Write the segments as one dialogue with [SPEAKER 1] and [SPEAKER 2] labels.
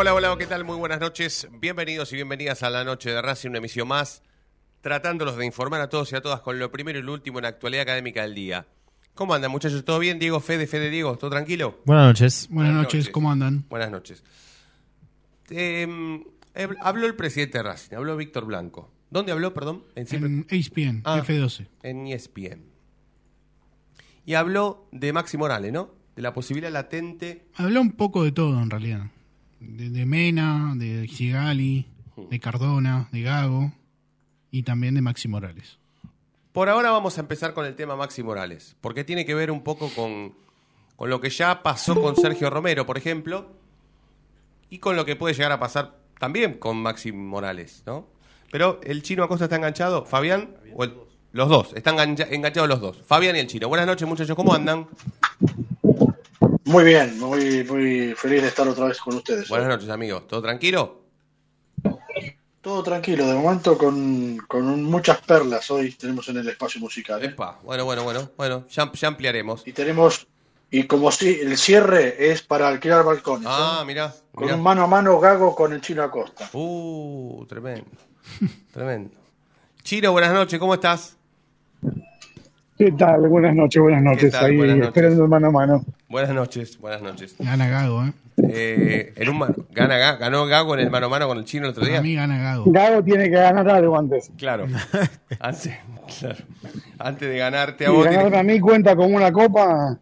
[SPEAKER 1] Hola, hola, ¿qué tal? Muy buenas noches. Bienvenidos y bienvenidas a la noche de Racing, una emisión más, tratándolos de informar a todos y a todas con lo primero y lo último en la actualidad académica del día. ¿Cómo andan, muchachos? ¿Todo bien? Diego, Fede, Fede, Diego, ¿todo tranquilo?
[SPEAKER 2] Buenas noches.
[SPEAKER 3] Buenas noches, ¿cómo andan?
[SPEAKER 1] Buenas noches. Eh, eh, habló el presidente de Racing, habló Víctor Blanco. ¿Dónde habló, perdón? siempre-
[SPEAKER 3] En ESPN,
[SPEAKER 1] Ah.
[SPEAKER 3] F12.
[SPEAKER 1] en E ESPN. Y habló de Maxi Morales, ¿no? De la posibilidad latente.
[SPEAKER 3] Habló un poco de todo en realidad. De, de Mena, de Sigali, de Cardona, de Gago y también de Maxi Morales.
[SPEAKER 1] Por ahora vamos a empezar con el tema Maxi Morales, porque tiene que ver un poco con, con lo que ya pasó con Sergio Romero, por ejemplo, y con lo que puede llegar a pasar también con Maxi Morales, ¿no? Pero el chino Acosta está enganchado, Fabián, o el- los dos, están engancha- enganchados los dos, Fabián y el chino. Buenas noches, muchachos, ¿cómo andan?
[SPEAKER 4] Muy bien, muy, muy feliz de estar otra vez con ustedes.
[SPEAKER 1] Buenas noches, amigos, ¿todo tranquilo?
[SPEAKER 4] Todo tranquilo, de momento con, con muchas perlas hoy tenemos en el espacio musical. ¿eh?
[SPEAKER 1] Epa, bueno, bueno, bueno, bueno, ya, ya ampliaremos.
[SPEAKER 4] Y tenemos, y como si el cierre es para alquilar balcones.
[SPEAKER 1] Ah,
[SPEAKER 4] ¿eh?
[SPEAKER 1] mirá,
[SPEAKER 4] con
[SPEAKER 1] mirá.
[SPEAKER 4] un mano a mano gago con el chino Acosta.
[SPEAKER 1] Uh, tremendo, tremendo. Chino, buenas noches, ¿cómo estás?
[SPEAKER 5] ¿Qué tal? Buenas noches, buenas noches.
[SPEAKER 1] tal?
[SPEAKER 5] Ahí
[SPEAKER 1] Buenas noches.
[SPEAKER 5] esperando el mano a mano.
[SPEAKER 1] Buenas noches, buenas noches.
[SPEAKER 3] Gana Gago, ¿eh?
[SPEAKER 1] Eh, en un mano, gana, Ga- ganó Gago en el mano a mano con el chino el otro día.
[SPEAKER 3] mí gana Gago.
[SPEAKER 5] Gago tiene que ganar algo antes.
[SPEAKER 1] Claro. Antes, claro. Antes de ganarte a
[SPEAKER 5] Y
[SPEAKER 1] vos.
[SPEAKER 5] ganarme a mí cuenta como una copa.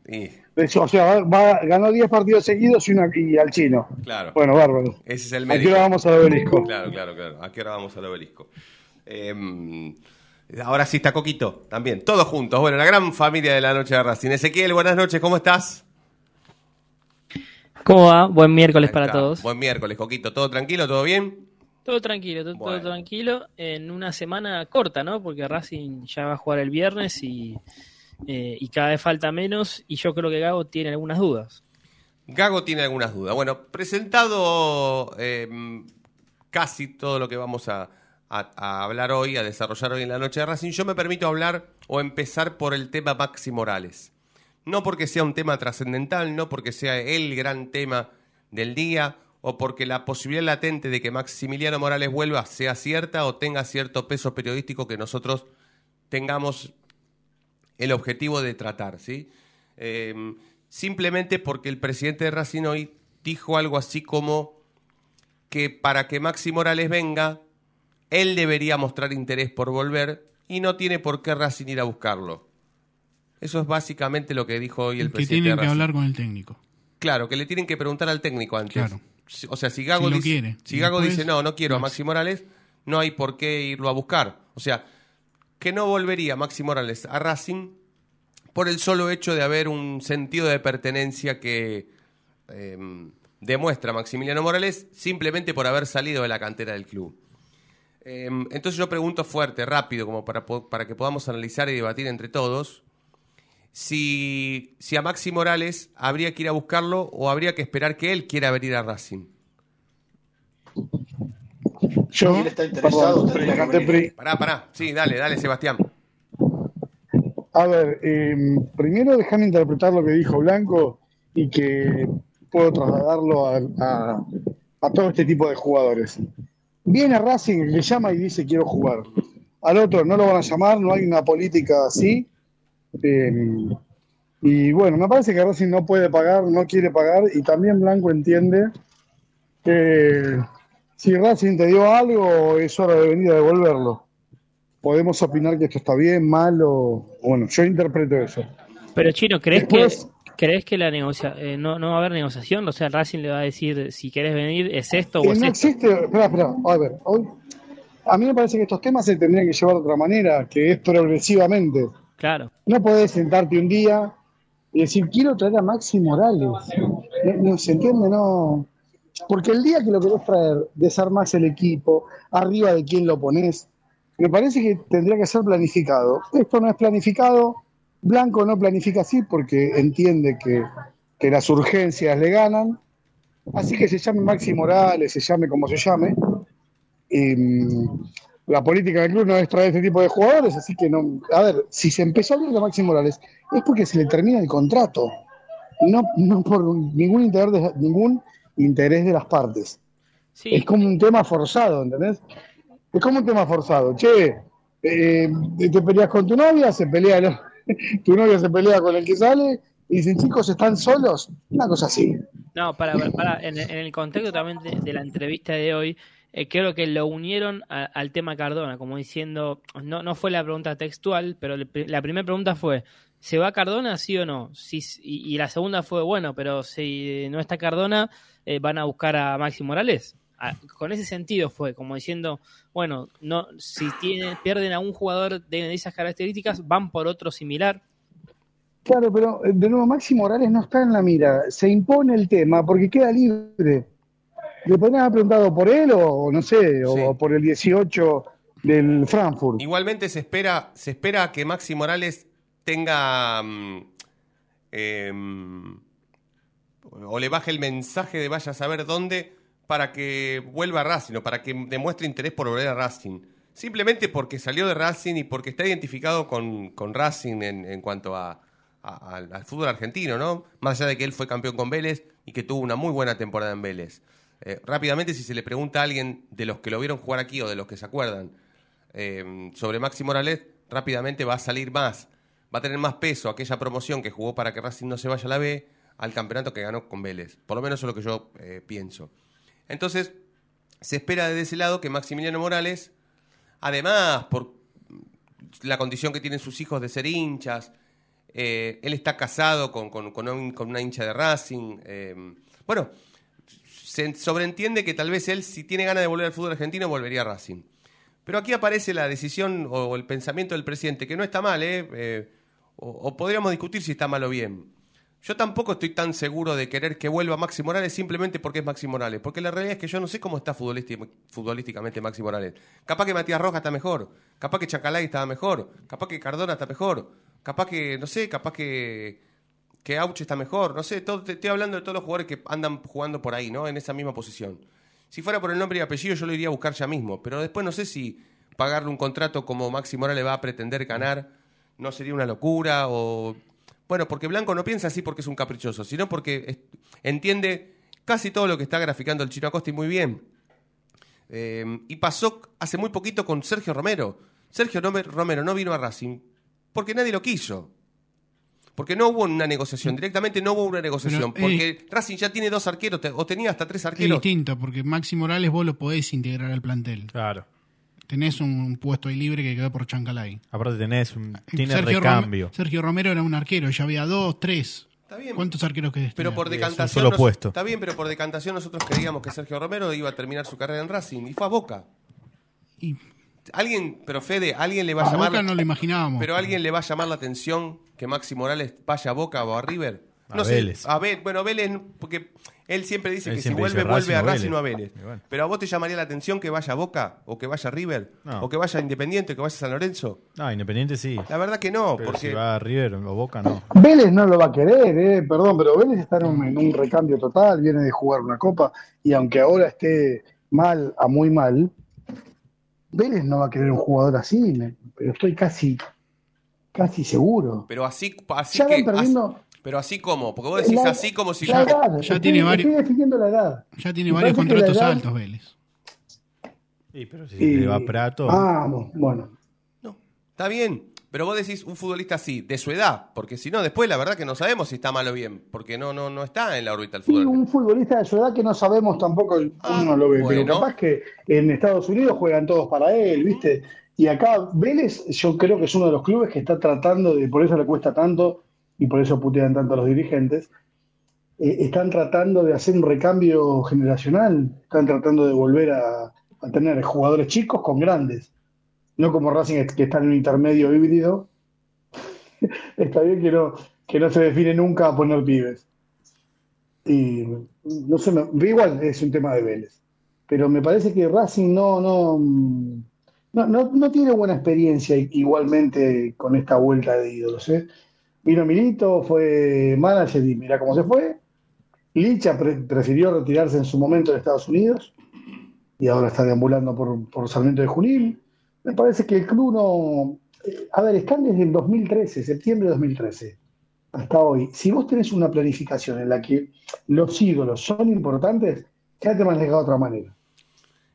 [SPEAKER 5] eso, o sea, va- va- ganó 10 partidos seguidos y, una, y al chino.
[SPEAKER 1] claro.
[SPEAKER 5] Bueno, bárbaro.
[SPEAKER 1] Ese es el
[SPEAKER 5] Aquí
[SPEAKER 1] mérito.
[SPEAKER 5] ahora vamos al obelisco.
[SPEAKER 1] Claro, claro, claro. ¿A qué hora vamos al obelisco? Eh, ahora sí está Coquito, también. Todos juntos. Bueno, la gran familia de la noche de Racing. Ezequiel, buenas noches, ¿cómo estás?
[SPEAKER 6] ¿Cómo va? Buen miércoles para todos.
[SPEAKER 1] Buen miércoles, Coquito. ¿Todo tranquilo? ¿Todo bien?
[SPEAKER 6] Todo tranquilo, todo, tranquilo. En una semana corta, ¿no? Porque Racing ya va a jugar el viernes y, eh, y cada vez falta menos. Y yo creo que Gago tiene algunas dudas.
[SPEAKER 1] Gago tiene algunas dudas. Bueno, presentado eh, casi todo lo que vamos a, a- a hablar hoy, a desarrollar hoy en la noche de Racing, yo me permito hablar o empezar por el tema Maxi Morales. No porque sea un tema trascendental, no porque sea el gran tema del día o porque la posibilidad latente de que Maximiliano Morales vuelva sea cierta o tenga cierto peso periodístico que nosotros tengamos el objetivo de tratar, ¿sí? Eh, simplemente porque el presidente de Racing hoy dijo algo así como que para que Maxi Morales venga, él debería mostrar interés por volver y no tiene por qué Racing ir a buscarlo. Eso es básicamente lo que dijo hoy el
[SPEAKER 3] que
[SPEAKER 1] presidente.
[SPEAKER 3] tienen
[SPEAKER 1] de
[SPEAKER 3] que hablar con el técnico.
[SPEAKER 1] Claro, que le tienen que preguntar al técnico antes.
[SPEAKER 3] Claro.
[SPEAKER 1] O sea, si Gago,
[SPEAKER 3] Si
[SPEAKER 1] dice,
[SPEAKER 3] quiere.
[SPEAKER 1] si
[SPEAKER 3] Y
[SPEAKER 1] Gago
[SPEAKER 3] después,
[SPEAKER 1] dice no, no quiero a
[SPEAKER 3] Maxi.
[SPEAKER 1] Morales, no hay por qué irlo a buscar. O sea, que no volvería Maxi Morales a Racing por el solo hecho de haber un sentido de pertenencia que eh, demuestra Maximiliano Morales simplemente por haber salido de la cantera del club. Eh, entonces yo pregunto fuerte, rápido, como para, para que podamos analizar y debatir entre todos, si, si a Maxi Morales habría que ir a buscarlo o habría que esperar que él quiera venir a Racing.
[SPEAKER 4] Si él está interesado,
[SPEAKER 5] Perdón,
[SPEAKER 4] que.
[SPEAKER 1] Pará, pará. Sí, dale, dale, Sebastián.
[SPEAKER 5] A ver, eh, primero déjame interpretar lo que dijo Blanco y que puedo trasladarlo a, a- a todo este tipo de jugadores. Viene Racing, el que llama y dice quiero jugar. Al otro no lo van a llamar, no hay una política así. Eh, y bueno, me parece que Racing no puede pagar, no quiere pagar y también Blanco entiende que si Racing te dio algo es hora de venir a devolverlo podemos opinar que esto está bien, mal o... Bueno, yo interpreto eso.
[SPEAKER 6] Pero Chino, ¿crees
[SPEAKER 5] Después-
[SPEAKER 6] que crees que la negocia eh, no, no va a haber negociación? O sea, Racing le va a decir si querés venir es esto o
[SPEAKER 5] Eh,
[SPEAKER 6] es
[SPEAKER 5] no
[SPEAKER 6] esto.
[SPEAKER 5] existe... Espera, espera, a ver, hoy... A mí me parece que estos temas se tendrían que llevar de otra manera, que es progresivamente.
[SPEAKER 6] Claro.
[SPEAKER 5] No podés sentarte un día y decir, quiero traer a Maxi Morales. No, no, ¿Se entiende? No... Porque el día que lo querés traer, desarmás el equipo, arriba de quién lo ponés, me parece que tendría que ser planificado. Esto no es planificado, Blanco no planifica así porque entiende que, que las urgencias le ganan, así que se llame Maxi Morales, se llame como se llame. La política del club no es traer este tipo de jugadores, así que no. A ver, si se empezó a hablar de Maxi Morales, es porque se le termina el contrato, no, no por ningún interés de, ningún interés de las partes.
[SPEAKER 6] Sí,
[SPEAKER 5] Es como un tema forzado, ¿entendés? Es como un tema forzado. Che, eh, te peleas con tu novia, se pelea, ¿no? tu novia se pelea con el que sale y dicen, chicos, ¿están solos? Una cosa así.
[SPEAKER 6] no, para, para, en, en el contexto también de, de la entrevista de hoy, eh, creo que lo unieron al tema Cardona, como diciendo, no, no fue la pregunta textual, pero la primera pregunta fue, ¿se va Cardona, sí o no? Sí, s- y, la segunda fue, bueno, pero si no está Cardona, eh, ¿van a buscar a Maxi Morales? Con ese sentido fue, como diciendo, bueno, no si tiene, pierden a un jugador de esas características, van por otro similar.
[SPEAKER 5] Claro, pero eh, de nuevo, Maxi Morales no está en la mira. Se impone el tema porque queda libre. ¿Le podrían haber preguntado por él o no sé, o
[SPEAKER 1] Sí.
[SPEAKER 5] por el 18 del Frankfurt?
[SPEAKER 1] Igualmente se espera, se espera que Maxi Morales tenga mm, em, o le baje el mensaje de vaya a saber dónde para que vuelva a Racing o para que demuestre interés por volver a Racing. Simplemente porque salió de Racing y porque está identificado con, con Racing en, en cuanto a, a- al, al fútbol argentino, ¿no? Más allá de que él fue campeón con Vélez y que tuvo una muy buena temporada en Vélez. Eh, rápidamente, si se le pregunta a alguien de los que lo vieron jugar aquí o de los que se acuerdan, eh, sobre Maxi Morales, rápidamente va a salir más, va a tener más peso aquella promoción que jugó para que Racing no se vaya a la B al campeonato que ganó con Vélez. Por lo menos eso es lo que yo eh, pienso. Entonces, se espera desde ese lado que Maximiliano Morales, además, por la condición que tienen sus hijos de ser hinchas, él está casado con, con- con un- con una hincha de Racing. bueno, se sobreentiende que tal vez él, si tiene ganas de volver al fútbol argentino, volvería a Racing. Pero aquí aparece la decisión o el pensamiento del presidente, que no está mal, ¿eh? Eh, o, podríamos discutir si está mal o bien. Yo tampoco estoy tan seguro de querer que vuelva Maxi Morales simplemente porque es Maxi Morales. Porque la realidad es que yo no sé cómo está futbolísti- futbolísticamente Maxi Morales. Capaz que Matías Rojas está mejor. Capaz que Chacalay estaba mejor. Capaz que Cardona está mejor. Capaz que, no sé, capaz que, que Auche está mejor. No sé, todo- te estoy hablando de todos los jugadores que andan jugando por ahí, ¿no? En esa misma posición. Si fuera por el nombre y apellido, yo lo iría a buscar ya mismo. Pero después no sé si pagarle un contrato como Maxi Morales va a pretender ganar no sería una locura o... Bueno, porque Blanco no piensa así porque es un caprichoso, sino porque entiende casi todo lo que está graficando el chino Acosta y muy bien. Eh, y pasó hace muy poquito con Sergio Romero. Sergio Rome- Romero no vino a Racing porque nadie lo quiso. Porque no hubo una negociación, directamente no hubo una negociación.
[SPEAKER 3] Pero, eh,
[SPEAKER 1] porque Racing ya tiene dos arqueros, te- o tenía hasta tres
[SPEAKER 3] Es
[SPEAKER 1] arqueros.
[SPEAKER 3] distinto, porque Maxi Morales vos lo podés integrar al plantel.
[SPEAKER 2] Claro.
[SPEAKER 3] tenés un puesto ahí libre que quedó por Chancalay.
[SPEAKER 2] Aparte tenés un, tiene
[SPEAKER 3] Sergio
[SPEAKER 2] recambio.
[SPEAKER 3] Sergio Romero era un arquero, ya había dos, tres.
[SPEAKER 1] Está bien.
[SPEAKER 3] ¿Cuántos arqueros que
[SPEAKER 1] Pero por
[SPEAKER 2] es
[SPEAKER 1] decantación.
[SPEAKER 2] solo
[SPEAKER 1] nos-
[SPEAKER 2] puesto.
[SPEAKER 1] Está bien, pero por decantación nosotros creíamos que Sergio Romero iba a terminar su carrera en Racing y fue a Boca.
[SPEAKER 3] Y
[SPEAKER 1] Alguien, pero Fede, alguien le va a
[SPEAKER 3] a
[SPEAKER 1] llamar.
[SPEAKER 3] Boca no lo imaginábamos.
[SPEAKER 1] Pero alguien le va a llamar la atención que Maxi Morales vaya a Boca o a River.
[SPEAKER 2] A
[SPEAKER 1] No sé,
[SPEAKER 2] Vélez.
[SPEAKER 1] a Vélez. Bueno, Vélez, porque él siempre dice
[SPEAKER 2] Él
[SPEAKER 1] que si vuelve, vuelve a
[SPEAKER 2] Racing o
[SPEAKER 1] a
[SPEAKER 2] Vélez. Bueno.
[SPEAKER 1] Pero a vos te llamaría la atención que vaya a Boca o que vaya a River
[SPEAKER 2] No.
[SPEAKER 1] o que vaya a Independiente o que vaya a San Lorenzo.
[SPEAKER 2] No, Independiente sí.
[SPEAKER 1] La verdad que no,
[SPEAKER 2] Pero
[SPEAKER 1] porque
[SPEAKER 2] si va a River o Boca, no.
[SPEAKER 5] Vélez no lo va a querer, eh, perdón, pero Vélez está en un, en un recambio total, viene de jugar una copa y aunque ahora esté mal a muy mal, Vélez no va a querer un jugador así, me- pero estoy casi, casi seguro.
[SPEAKER 1] pero así, así
[SPEAKER 5] Ya
[SPEAKER 1] que
[SPEAKER 5] van perdiendo
[SPEAKER 1] así- pero así como, porque vos decís
[SPEAKER 5] la-
[SPEAKER 1] así como si
[SPEAKER 5] la
[SPEAKER 1] ya
[SPEAKER 5] edad,
[SPEAKER 3] ya
[SPEAKER 5] estoy-
[SPEAKER 3] tiene varios-
[SPEAKER 5] Estoy definiendo la edad.
[SPEAKER 3] Ya tiene
[SPEAKER 5] Me
[SPEAKER 3] varios
[SPEAKER 5] parece que la
[SPEAKER 3] contratos
[SPEAKER 5] edad-
[SPEAKER 3] altos, Vélez.
[SPEAKER 2] Sí, pero si
[SPEAKER 5] Y-
[SPEAKER 2] le va Prato.
[SPEAKER 5] Ah, bueno.
[SPEAKER 1] No, está bien. Pero vos decís un futbolista así, de su edad, porque si no, después la verdad que no sabemos si está mal o bien, porque no, no, no está en la órbita del
[SPEAKER 5] Y
[SPEAKER 1] fútbol.
[SPEAKER 5] un futbolista de su edad que no sabemos tampoco
[SPEAKER 1] Ah,
[SPEAKER 5] uno lo ve,
[SPEAKER 1] bueno.
[SPEAKER 5] pero capaz que en Estados Unidos juegan todos para él, ¿viste? Y acá Vélez, yo creo que es uno de los clubes que está tratando de, por eso le cuesta tanto y por eso putean tanto a los dirigentes, eh, están tratando de hacer un recambio generacional, están tratando de volver a, a tener jugadores chicos con grandes, no como Racing que está en un intermedio híbrido. Está bien que no, que no se define nunca a poner pibes. Y no sé, me- igual es un tema de Vélez. Pero me parece que Racing no, no, no, no, no tiene buena experiencia igualmente con esta vuelta de ídolos. ¿eh? Vino Milito, fue manager y mira cómo se fue. Licha pre- prefirió retirarse en su momento de Estados Unidos y ahora está deambulando por, por Sarmiento de Junín. Me parece que el club no. A ver, están desde el 2013, septiembre de 2013 hasta hoy, si vos tenés una planificación en la que los ídolos son importantes, ya te manejas de otra manera.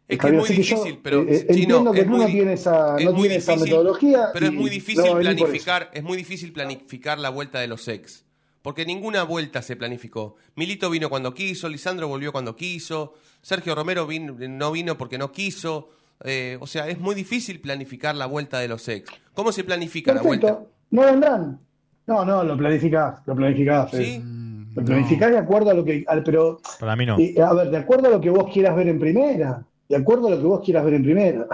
[SPEAKER 1] Es que es muy difícil, pero
[SPEAKER 5] eh, eh, entiendo que no tienes esa,
[SPEAKER 1] es
[SPEAKER 5] no
[SPEAKER 1] muy
[SPEAKER 5] tienes esa metodología.
[SPEAKER 1] Pero es muy difícil planificar, es muy difícil planificar la vuelta de los ex. Porque ninguna vuelta se planificó. Milito vino cuando quiso, Lisandro volvió cuando quiso, Sergio Romero no vino porque no quiso. Eh, o sea, es muy difícil planificar la vuelta de los ex. ¿Cómo se planifica la vuelta?
[SPEAKER 5] No vendrán. No, no, lo planificás, lo planificás.
[SPEAKER 1] ¿Sí?
[SPEAKER 3] Mm,
[SPEAKER 5] Lo
[SPEAKER 3] no.
[SPEAKER 5] planificás de acuerdo a lo que. al- pero,
[SPEAKER 2] Para mí no.
[SPEAKER 5] eh, a ver, de acuerdo a lo que vos quieras ver en primera. De acuerdo a lo que vos quieras ver en primera.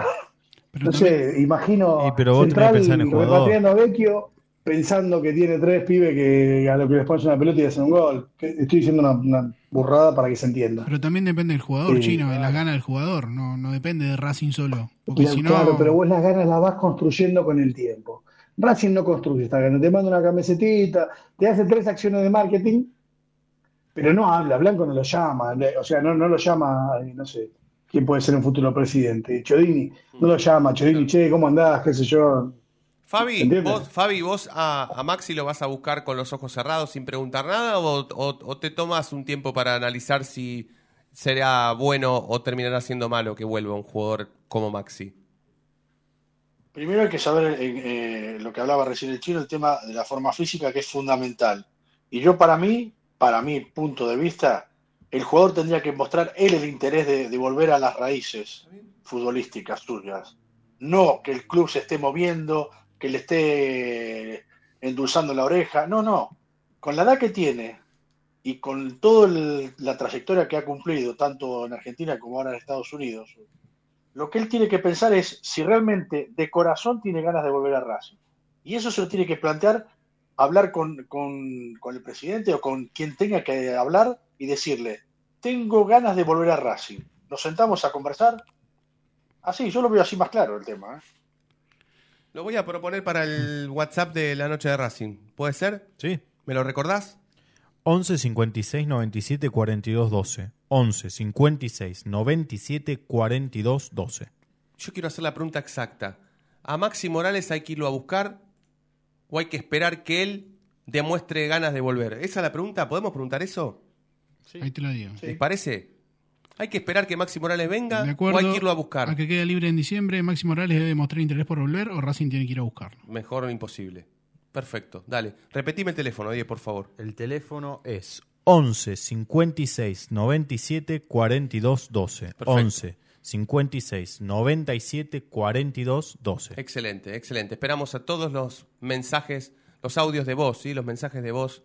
[SPEAKER 3] Pero
[SPEAKER 5] No
[SPEAKER 3] también-
[SPEAKER 5] sé, imagino
[SPEAKER 2] Y pero vos tenés que
[SPEAKER 5] Central
[SPEAKER 2] pensar en el jugador.
[SPEAKER 5] repatriando a Vecchio pensando que tiene tres pibes que a lo que les pones una pelota y hacen un gol. Estoy diciendo una, una burrada para que se entienda.
[SPEAKER 3] Pero también depende del jugador
[SPEAKER 5] Sí,
[SPEAKER 3] chino, de las ganas del jugador, no, no depende de Racing solo. Porque
[SPEAKER 5] Claro,
[SPEAKER 3] si no,
[SPEAKER 5] claro, pero vos las ganas las vas construyendo con el tiempo. Racing no construye esta gana, te manda una camisetita, te hace tres acciones de marketing, pero no habla, Blanco no lo llama, o sea, no, no lo llama, eh, no sé, quién puede ser un futuro presidente, Chodini, no lo llama, Chodini, che, ¿cómo andás? qué sé yo.
[SPEAKER 1] Fabi,
[SPEAKER 5] ¿Entiendes?
[SPEAKER 1] vos, Fabi, vos a, a Maxi lo vas a buscar con los ojos cerrados sin preguntar nada o, o- o te tomas un tiempo para analizar si será bueno o terminará siendo malo que vuelva un jugador como Maxi?
[SPEAKER 4] Primero hay que saber eh, eh, lo que hablaba recién el chino, el tema de la forma física, que es fundamental. Y yo para mí, para mi punto de vista, el jugador tendría que mostrar él el interés de, de volver a las raíces futbolísticas suyas. No que el club se esté moviendo, que le esté endulzando la oreja. No, no. Con la edad que tiene y con toda la trayectoria que ha cumplido, tanto en Argentina como ahora en Estados Unidos, lo que él tiene que pensar es si realmente de corazón tiene ganas de volver a Racing. Y eso se lo tiene que plantear, hablar con, con- con el presidente o con quien tenga que hablar y decirle, tengo ganas de volver a Racing. ¿Nos sentamos a conversar? Así, yo lo veo así más claro el tema. ¿eh?
[SPEAKER 1] Lo voy a proponer para el WhatsApp de la noche de Racing. ¿Puede ser?
[SPEAKER 2] Sí.
[SPEAKER 1] ¿Me lo recordás?
[SPEAKER 2] 11 56 97 42 12. 11 56 97 42 12.
[SPEAKER 1] Yo quiero hacer la pregunta exacta. ¿A Maxi Morales hay que irlo a buscar o hay que esperar que él demuestre ganas de volver? ¿Esa es la pregunta? ¿Podemos preguntar eso?
[SPEAKER 3] ahí te lo digo.
[SPEAKER 1] ¿Les parece? ¿Hay que esperar que Maxi Morales venga
[SPEAKER 3] De
[SPEAKER 1] o hay que irlo a buscar?
[SPEAKER 3] a que quede libre en diciembre, Maxi Morales debe mostrar interés por volver o Racing tiene que ir a buscarlo.
[SPEAKER 1] Mejor o imposible. Perfecto, dale. Repetime el teléfono, Diez, por favor.
[SPEAKER 2] El teléfono es 11 56 97 42 12.
[SPEAKER 1] Perfecto.
[SPEAKER 2] 11 56 97 42 12.
[SPEAKER 1] Excelente, excelente. Esperamos a todos los mensajes, los audios de voz, ¿sí? los mensajes de voz,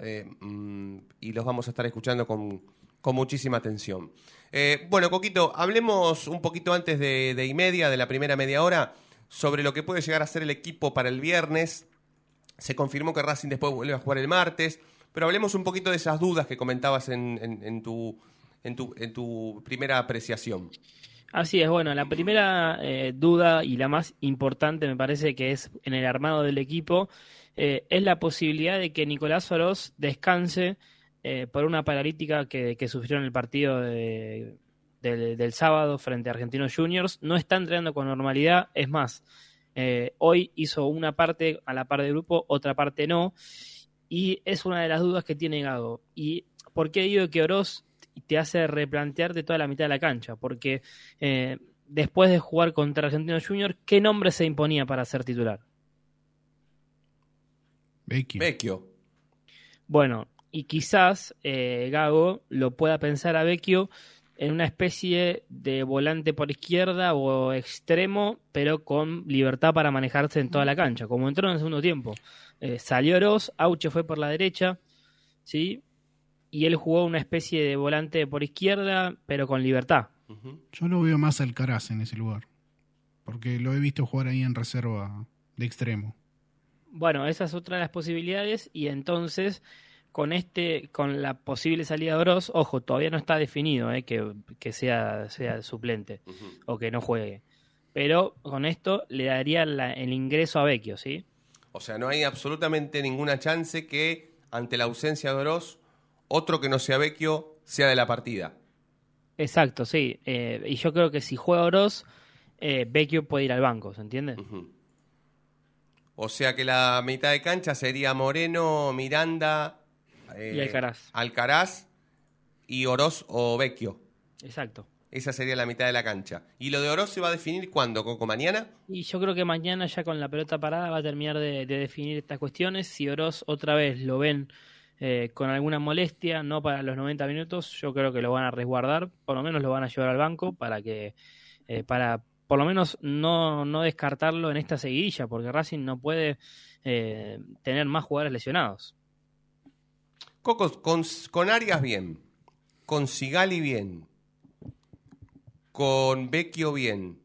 [SPEAKER 1] eh, mm, y los vamos a estar escuchando con, con muchísima atención. Eh, bueno, Coquito, hablemos un poquito antes de, de y media, de la primera media hora, sobre lo que puede llegar a ser el equipo para el viernes. Se confirmó que Racing después vuelve a jugar el martes, pero hablemos un poquito de esas dudas que comentabas en, tu, en, tu, en tu primera apreciación.
[SPEAKER 6] Así es, bueno, la primera eh, duda y la más importante me parece que es en el armado del equipo, eh, es la posibilidad de que Nicolás Oroz descanse eh, por una paralítica que, que sufrió en el partido de- del, del sábado frente a Argentinos Juniors. No está entrenando con normalidad, es más, eh, hoy hizo una parte a la par del grupo, otra parte no, y es una de las dudas que tiene Gago. ¿Y por qué digo que Oroz te hace replantearte toda la mitad de la cancha? Porque eh, después de jugar contra Argentinos Juniors, ¿qué nombre se imponía para ser titular?
[SPEAKER 3] Vecchio.
[SPEAKER 1] Vecchio.
[SPEAKER 6] Bueno, y quizás eh, Gago lo pueda pensar a Vecchio en una especie de volante por izquierda o extremo, pero con libertad para manejarse en toda la cancha, como entró en el segundo tiempo. Eh, salió Oroz, Auche fue por la derecha, ¿sí? Y él jugó una especie de volante por izquierda, pero con libertad.
[SPEAKER 3] Yo lo veo más al Caraz en ese lugar. Porque lo he visto jugar ahí en reserva de extremo.
[SPEAKER 6] Bueno, esa es otra de las posibilidades y entonces con este, con la posible salida de Oroz, ojo, todavía no está definido eh, que, que sea, sea suplente o que no juegue. Pero con esto le daría la- el ingreso a Vecchio, ¿sí?
[SPEAKER 1] O sea, no hay absolutamente ninguna chance que, ante la ausencia de Oroz, otro que no sea Vecchio sea de la partida.
[SPEAKER 6] Exacto, sí. Eh, y yo creo que si juega Oroz, eh, Vecchio puede ir al banco, ¿se entiende?
[SPEAKER 1] O sea que la mitad de cancha sería Moreno, Miranda eh,
[SPEAKER 6] Y Alcaraz.
[SPEAKER 1] Alcaraz y Oroz o Vecchio.
[SPEAKER 6] Exacto.
[SPEAKER 1] Esa sería la mitad de la cancha. ¿Y lo de Oroz se va a definir cuándo, Coco? ¿Mañana?
[SPEAKER 6] Y yo creo que mañana ya con la pelota parada va a terminar de, de definir estas cuestiones. Si Oroz otra vez lo ven eh, con alguna molestia, no para los 90 minutos, yo creo que lo van a resguardar, por lo menos lo van a llevar al banco para que, eh, para por lo menos no, no descartarlo en esta seguidilla, porque Racing no puede eh, tener más jugadores lesionados.
[SPEAKER 1] Con, con Arias bien, con Sigali bien, con Vecchio bien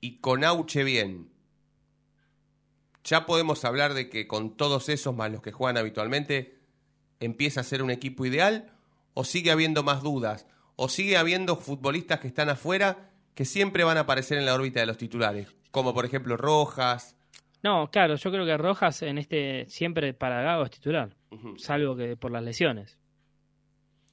[SPEAKER 1] y con Auche bien. Ya podemos hablar de que con todos esos más los que juegan habitualmente empieza a ser un equipo ideal o sigue habiendo más dudas o sigue habiendo futbolistas que están afuera que siempre van a aparecer en la órbita de los titulares, como por ejemplo Rojas.
[SPEAKER 6] No, claro, yo creo que Rojas en este siempre para Gago es titular, Salvo que por las lesiones.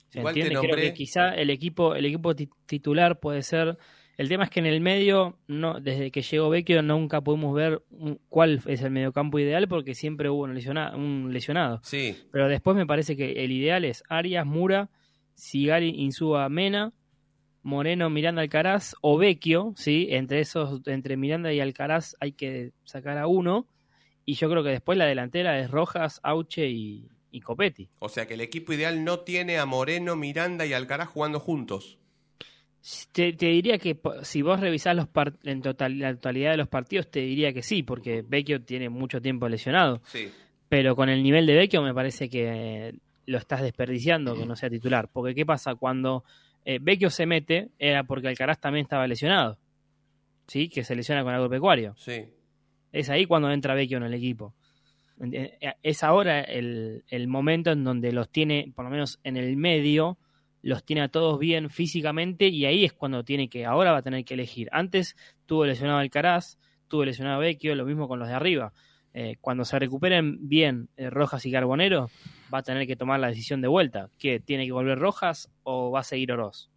[SPEAKER 6] ¿Se
[SPEAKER 1] Igual
[SPEAKER 6] entiende? Creo que quizá el equipo, el equipo ti- titular puede ser. El tema es que en el medio, no, desde que llegó Vecchio, nunca pudimos ver un- cuál es el mediocampo ideal porque siempre hubo un, lesiona- un lesionado.
[SPEAKER 1] Sí,
[SPEAKER 6] Pero después me parece que el ideal es Arias, Mura, Sigali, Insúa, Mena, Moreno, Miranda, Alcaraz o Vecchio, ¿sí? Entre esos, entre Miranda y Alcaraz hay que sacar a uno. Y yo creo que después la delantera es Rojas, Auche y, y Copetti.
[SPEAKER 1] o sea que el equipo ideal no tiene a Moreno, Miranda y Alcaraz jugando juntos.
[SPEAKER 6] Te, te diría que si vos revisás los en total, la totalidad de los partidos, te diría que sí, porque Vecchio tiene mucho tiempo lesionado.
[SPEAKER 1] Sí.
[SPEAKER 6] Pero con el nivel de Vecchio me parece que lo estás desperdiciando que no sea titular. Porque ¿qué pasa? Cuando eh, Vecchio se mete, era porque Alcaraz también estaba lesionado. ¿Sí? Que se lesiona con agropecuario.
[SPEAKER 1] Sí.
[SPEAKER 6] Es ahí cuando entra Vecchio en el equipo. Ent- eh, Es ahora el, el momento en donde los tiene, por lo menos en el medio, los tiene a todos bien físicamente y ahí es cuando tiene que, ahora va a tener que elegir. Antes tuvo lesionado Alcaraz, tuvo lesionado Vecchio, lo mismo con los de arriba. Eh, cuando se recuperen bien eh, Rojas y Carbonero, va a tener que tomar la decisión de vuelta. ¿Qué? ¿Tiene que volver Rojas o va a seguir Oroz?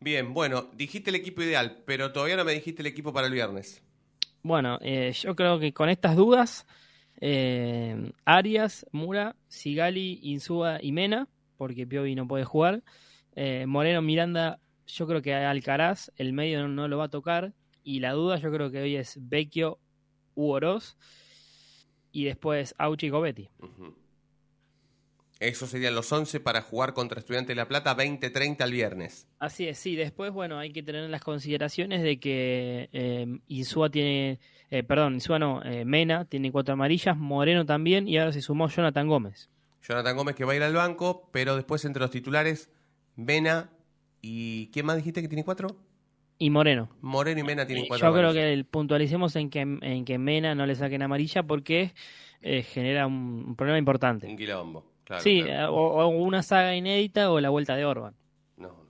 [SPEAKER 1] Bien, bueno, dijiste el equipo ideal, pero todavía no me dijiste el equipo para el viernes.
[SPEAKER 6] Bueno, eh, yo creo que con estas dudas, eh, Arias, Mura, Sigali, Insúa y Mena, porque Piovi no puede jugar. Eh, Moreno, Miranda, yo creo que Alcaraz, el medio no, lo va a tocar. Y la duda yo creo que hoy es Vecchio u. Y después Auchi y Cobetti.
[SPEAKER 1] Ujú. Esos serían los 11 para jugar contra Estudiante de La Plata 20-30 el viernes.
[SPEAKER 6] Así es, sí. Después, bueno, hay que tener en las consideraciones de que eh, Insúa tiene, eh, perdón, Insúa no, eh, Mena tiene cuatro amarillas, Moreno también y ahora se sumó Jonathan Gómez.
[SPEAKER 1] Jonathan Gómez que va a ir al banco, pero después entre los titulares, Mena y... ¿Quién más dijiste que tiene cuatro?
[SPEAKER 6] Y Moreno.
[SPEAKER 1] Moreno y Mena tienen cuatro
[SPEAKER 6] Yo creo que el- puntualicemos en que, en que Mena no le saquen amarilla porque eh, genera un, un problema importante.
[SPEAKER 1] Un quilombo. Claro,
[SPEAKER 6] sí,
[SPEAKER 1] claro.
[SPEAKER 6] o, o una saga inédita o la vuelta de Orban.
[SPEAKER 1] No, no.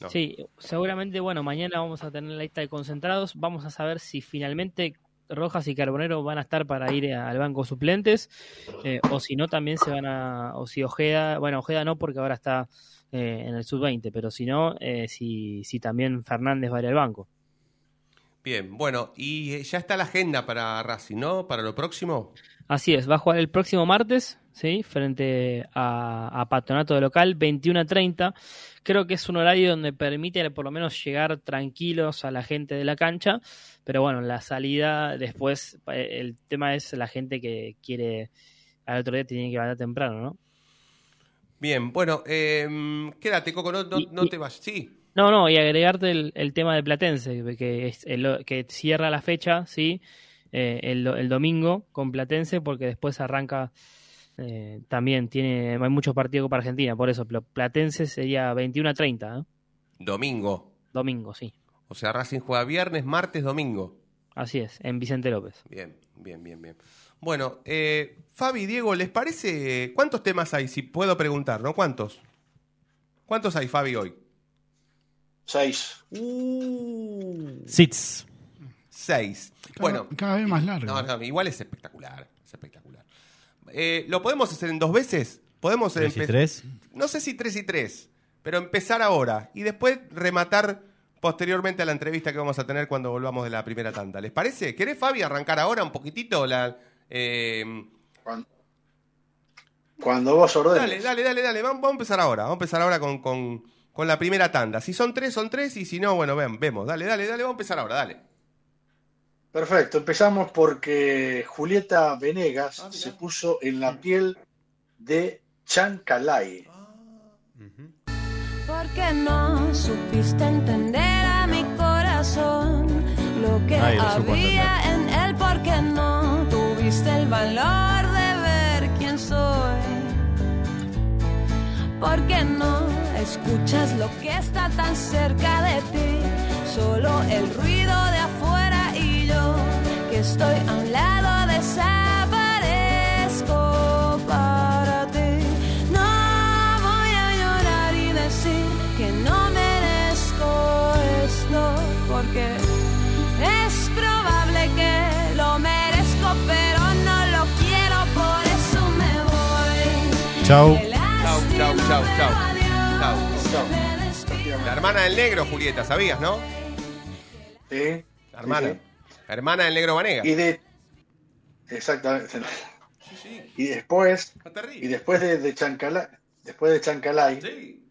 [SPEAKER 1] No.
[SPEAKER 6] Sí, seguramente, bueno, mañana vamos a tener la lista de concentrados. Vamos a saber si finalmente Rojas y Carbonero van a estar para ir al banco suplentes eh, o si no también se van a, o si Ojeda, bueno, Ojeda no porque ahora está eh, en el sub-20, pero si no, eh, si, si también Fernández va a ir al banco.
[SPEAKER 1] Bien, bueno, y ya está la agenda para Racing, ¿no? Para lo próximo.
[SPEAKER 6] Así es, va a jugar el próximo martes, ¿sí? Frente a, a Patronato de local, 21 a 30. Creo que es un horario donde permite por lo menos llegar tranquilos a la gente de la cancha. Pero bueno, la salida después, eh, el tema es la gente que quiere, al otro día tiene que levantar temprano, ¿no?
[SPEAKER 1] Bien, bueno, eh, quédate, Coco, no, no,
[SPEAKER 6] Y-
[SPEAKER 1] no
[SPEAKER 6] y-
[SPEAKER 1] te vayas. Sí,
[SPEAKER 6] No, no, y agregarte el, el tema de Platense, que, es el- que cierra la fecha, ¿sí? Eh, el, domingo con Platense, porque después arranca eh, también, tiene, hay muchos partidos para Argentina, por eso Platense sería 21 a 30. ¿eh?
[SPEAKER 1] Domingo.
[SPEAKER 6] Domingo, sí.
[SPEAKER 1] O sea, Racing juega viernes, martes, domingo.
[SPEAKER 6] Así es, en Vicente López.
[SPEAKER 1] Bien, bien, bien, bien. Bueno, eh, Fabi, Diego, ¿les parece? ¿Cuántos temas hay? Si puedo preguntar, ¿no? ¿Cuántos? ¿Cuántos hay, Fabi, hoy?
[SPEAKER 4] Seis.
[SPEAKER 1] Uh.
[SPEAKER 2] Six.
[SPEAKER 1] 6.
[SPEAKER 3] Cada,
[SPEAKER 1] bueno,
[SPEAKER 3] cada vez más largo.
[SPEAKER 1] ¿eh? No, igual es espectacular. Eh, ¿Lo podemos hacer en dos veces?
[SPEAKER 2] ¿Tres y tres?
[SPEAKER 1] No sé si tres y tres, pero empezar ahora y después rematar posteriormente a la entrevista que vamos a tener cuando volvamos de la primera tanda. ¿Les parece? ¿Querés, Fabi, arrancar ahora un poquitito? La, em, eh...
[SPEAKER 4] cuando, cuando, vos ordenes.
[SPEAKER 1] Dale, dale, dale, dale. Vamos, a empezar ahora. Vamos a empezar ahora con, con, con la primera tanda. Si son tres, son tres. Y si no, bueno, ven, vemos. Dale, dale, dale. Vamos a empezar ahora. Dale.
[SPEAKER 4] Perfecto, empezamos porque Julieta Venegas
[SPEAKER 1] Ah,
[SPEAKER 4] se puso en la piel de Chancalay.
[SPEAKER 7] Porque no supiste entender a mi corazón lo que
[SPEAKER 2] Ay, lo supo
[SPEAKER 7] había en él, porque no tuviste el valor de ver quién soy. Porque no escuchas lo que está tan cerca de ti, solo el ruido de afuera estoy a un lado desaparezco para ti. No voy a llorar y decir que no merezco esto, porque es probable que lo merezco, pero no lo quiero, por eso me voy.
[SPEAKER 2] Chau.
[SPEAKER 7] Qué
[SPEAKER 1] Chau, chau,
[SPEAKER 7] lástima,
[SPEAKER 1] chau, chau.
[SPEAKER 7] pero adiós.
[SPEAKER 4] Chau.
[SPEAKER 7] Me despido.
[SPEAKER 1] La hermana del negro, Julieta, ¿sabías, no?
[SPEAKER 4] ¿Sí?
[SPEAKER 1] La hermana.
[SPEAKER 4] Sí, sí.
[SPEAKER 1] Hermana del negro Vanega.
[SPEAKER 4] Y de. Exactamente. Y después, y después de, de Chancalay, después de Chancalay,
[SPEAKER 1] Sí.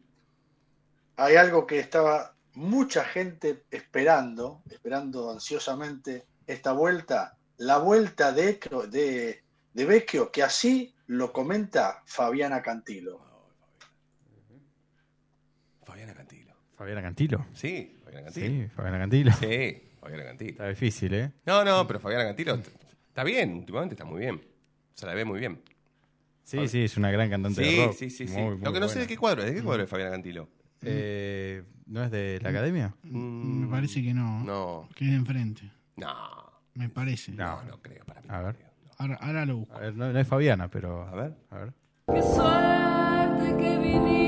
[SPEAKER 4] hay algo que estaba mucha gente esperando, esperando ansiosamente esta vuelta, la vuelta de, de, de Vecchio, que así lo comenta Fabiana Cantilo.
[SPEAKER 1] Fabiana Cantilo.
[SPEAKER 2] Fabiana Cantilo.
[SPEAKER 1] Sí, Fabiana Cantilo.
[SPEAKER 2] Sí, Fabiana Cantilo.
[SPEAKER 1] Sí, Fabiana Cantilo.
[SPEAKER 2] Está difícil, ¿eh?
[SPEAKER 1] No, no, pero Fabiana Cantilo está bien. Últimamente está muy bien. Se la ve muy bien.
[SPEAKER 2] Sí, sí, es una gran cantante
[SPEAKER 1] Sí,
[SPEAKER 2] de rock.
[SPEAKER 1] sí, sí. sí.
[SPEAKER 2] Muy, muy
[SPEAKER 1] Lo que no sé
[SPEAKER 2] buena.
[SPEAKER 1] de qué cuadro es. ¿De qué cuadro es Fabiana Cantilo?
[SPEAKER 2] Eh, ¿No es de la academia?
[SPEAKER 3] Me parece que no.
[SPEAKER 1] Mm, No,
[SPEAKER 3] Que es de enfrente.
[SPEAKER 1] no.
[SPEAKER 3] Me parece.
[SPEAKER 1] No, no creo para mí.
[SPEAKER 2] A ver.
[SPEAKER 3] Ahora, ahora lo busco.
[SPEAKER 2] A ver, no, no es Fabiana, pero.
[SPEAKER 1] A ver.
[SPEAKER 2] A ver.
[SPEAKER 7] Qué suerte que viniste,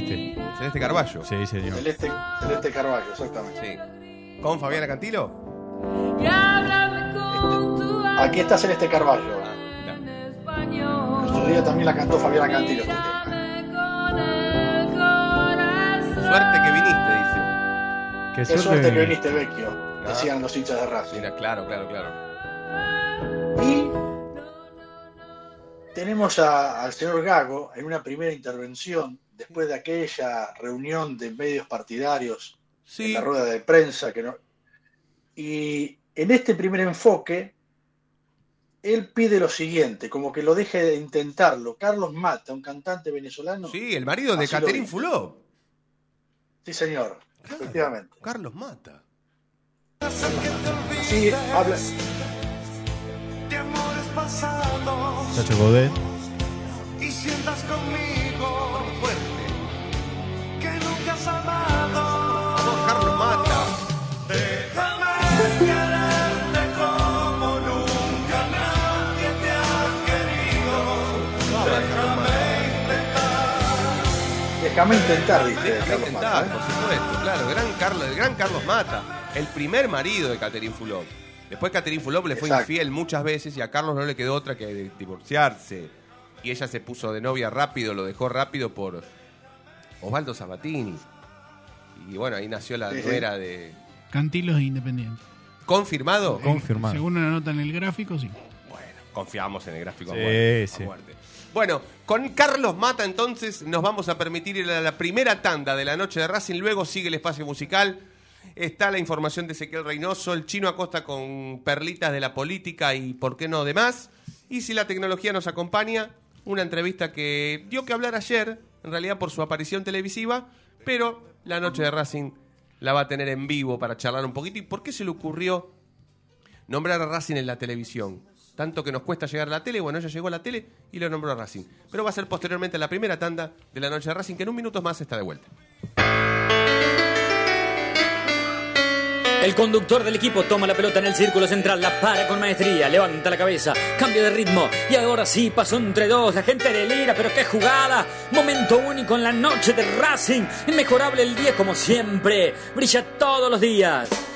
[SPEAKER 1] Celeste.
[SPEAKER 2] Celeste.
[SPEAKER 1] Carballo.
[SPEAKER 2] Sí, señor.
[SPEAKER 4] Celeste, Celeste Carballo, exactamente.
[SPEAKER 1] Sí. ¿Con Fabiana Cantilo?
[SPEAKER 7] Y háblame con tu
[SPEAKER 4] Aquí está Celeste Carballo.
[SPEAKER 1] Ah,
[SPEAKER 4] su día también la cantó Fabiana Cantilo este tema.
[SPEAKER 1] Suerte que viniste, dice.
[SPEAKER 2] Que
[SPEAKER 4] Qué suerte
[SPEAKER 2] suerte-
[SPEAKER 4] que viniste, Vecchio, decían los hinchas de Racing.
[SPEAKER 1] Mira, claro, claro, claro.
[SPEAKER 4] Y tenemos a- al señor Gago en una primera intervención después de aquella reunión de medios partidarios en la rueda de prensa que no y en este primer enfoque él pide lo siguiente, como que lo deje de intentarlo. Carlos Mata, un cantante venezolano.
[SPEAKER 1] sí, el marido de Caterín. Fulop.
[SPEAKER 4] Sí, señor, efectivamente.
[SPEAKER 1] Carlos Mata.
[SPEAKER 4] Sí, habla,
[SPEAKER 8] de amores pasados
[SPEAKER 2] Chacho Godet.
[SPEAKER 8] y sientas conmigo déjame
[SPEAKER 4] intentar, dice
[SPEAKER 1] Déjame
[SPEAKER 4] Carlos
[SPEAKER 1] intentar,
[SPEAKER 4] Mata. ¿eh?
[SPEAKER 1] por supuesto, claro. Gran Carlos, el gran Carlos Mata, el primer marido de Caterín Fulop. Después Caterín Fulop le fue
[SPEAKER 4] Exacto.
[SPEAKER 1] infiel muchas veces y a Carlos no le quedó otra que divorciarse. Y ella se puso de novia rápido, lo dejó rápido por Osvaldo Sabatini. Y bueno, ahí nació la
[SPEAKER 4] Sí, sí.
[SPEAKER 1] nuera de.
[SPEAKER 3] Cantilos de Independiente.
[SPEAKER 1] ¿Confirmado?
[SPEAKER 2] Confirmado.
[SPEAKER 3] Según la nota en el gráfico, sí.
[SPEAKER 1] Bueno, confiamos en el gráfico a
[SPEAKER 2] Sí,
[SPEAKER 1] muerte, a
[SPEAKER 2] sí.
[SPEAKER 1] muerte. Bueno, con Carlos Mata entonces nos vamos a permitir ir a la primera tanda de la noche de Racing, luego sigue el espacio musical, está la información de Ezequiel Reynoso, el chino Acosta con perlitas de la política y por qué no demás, y si la tecnología nos acompaña, una entrevista que dio que hablar ayer, en realidad por su aparición televisiva, pero la noche de Racing la va a tener en vivo para charlar un poquito. ¿Y por qué se le ocurrió nombrar a Racing en la televisión. Tanto que nos cuesta llegar a la tele, bueno, ella llegó a la tele y lo nombró a Racing. Pero va a ser posteriormente la primera tanda de la noche de Racing, que en un minuto más está de vuelta.
[SPEAKER 9] El conductor del equipo toma la pelota en el círculo central, la para con maestría, levanta la cabeza, cambio de ritmo y ahora sí pasó entre dos, la gente delira, pero qué jugada, momento único en la noche de Racing, inmejorable el día como siempre, brilla todos los días.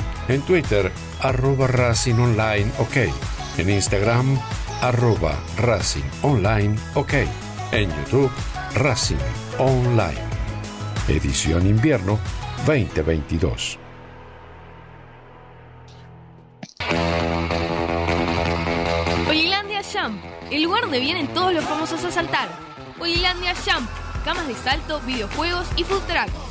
[SPEAKER 10] En Twitter, arroba Racing Online OK. En Instagram, arroba Racing Online OK. En YouTube, Racing Online. Edición Invierno 2022.
[SPEAKER 11] Olilandia Jump, el lugar donde vienen todos los famosos a saltar. Olilandia Jump, camas de salto, videojuegos y food truck.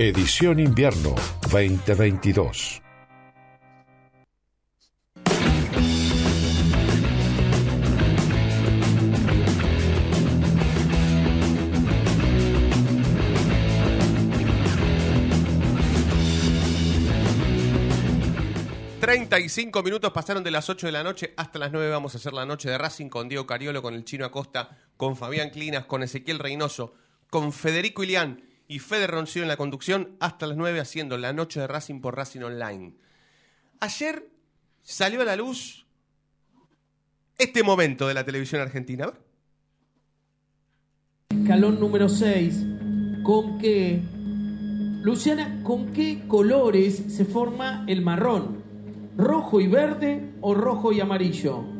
[SPEAKER 10] Edición invierno 2022.
[SPEAKER 1] y 35 minutos pasaron de las 8 de la noche hasta las 9. Vamos a hacer la noche de Racing con Diego Cariolo, con el Chino Acosta, con Fabián Clinas, con Ezequiel Reynoso, con Federico Ilián y Fede Roncillo en la conducción hasta las 9 haciendo la noche de Racing por Racing Online. Ayer salió a la luz este momento de la televisión argentina.
[SPEAKER 12] Escalón número 6. ¿Con qué? Luciana, ¿con qué colores se forma el marrón? ¿Rojo y verde o rojo y amarillo?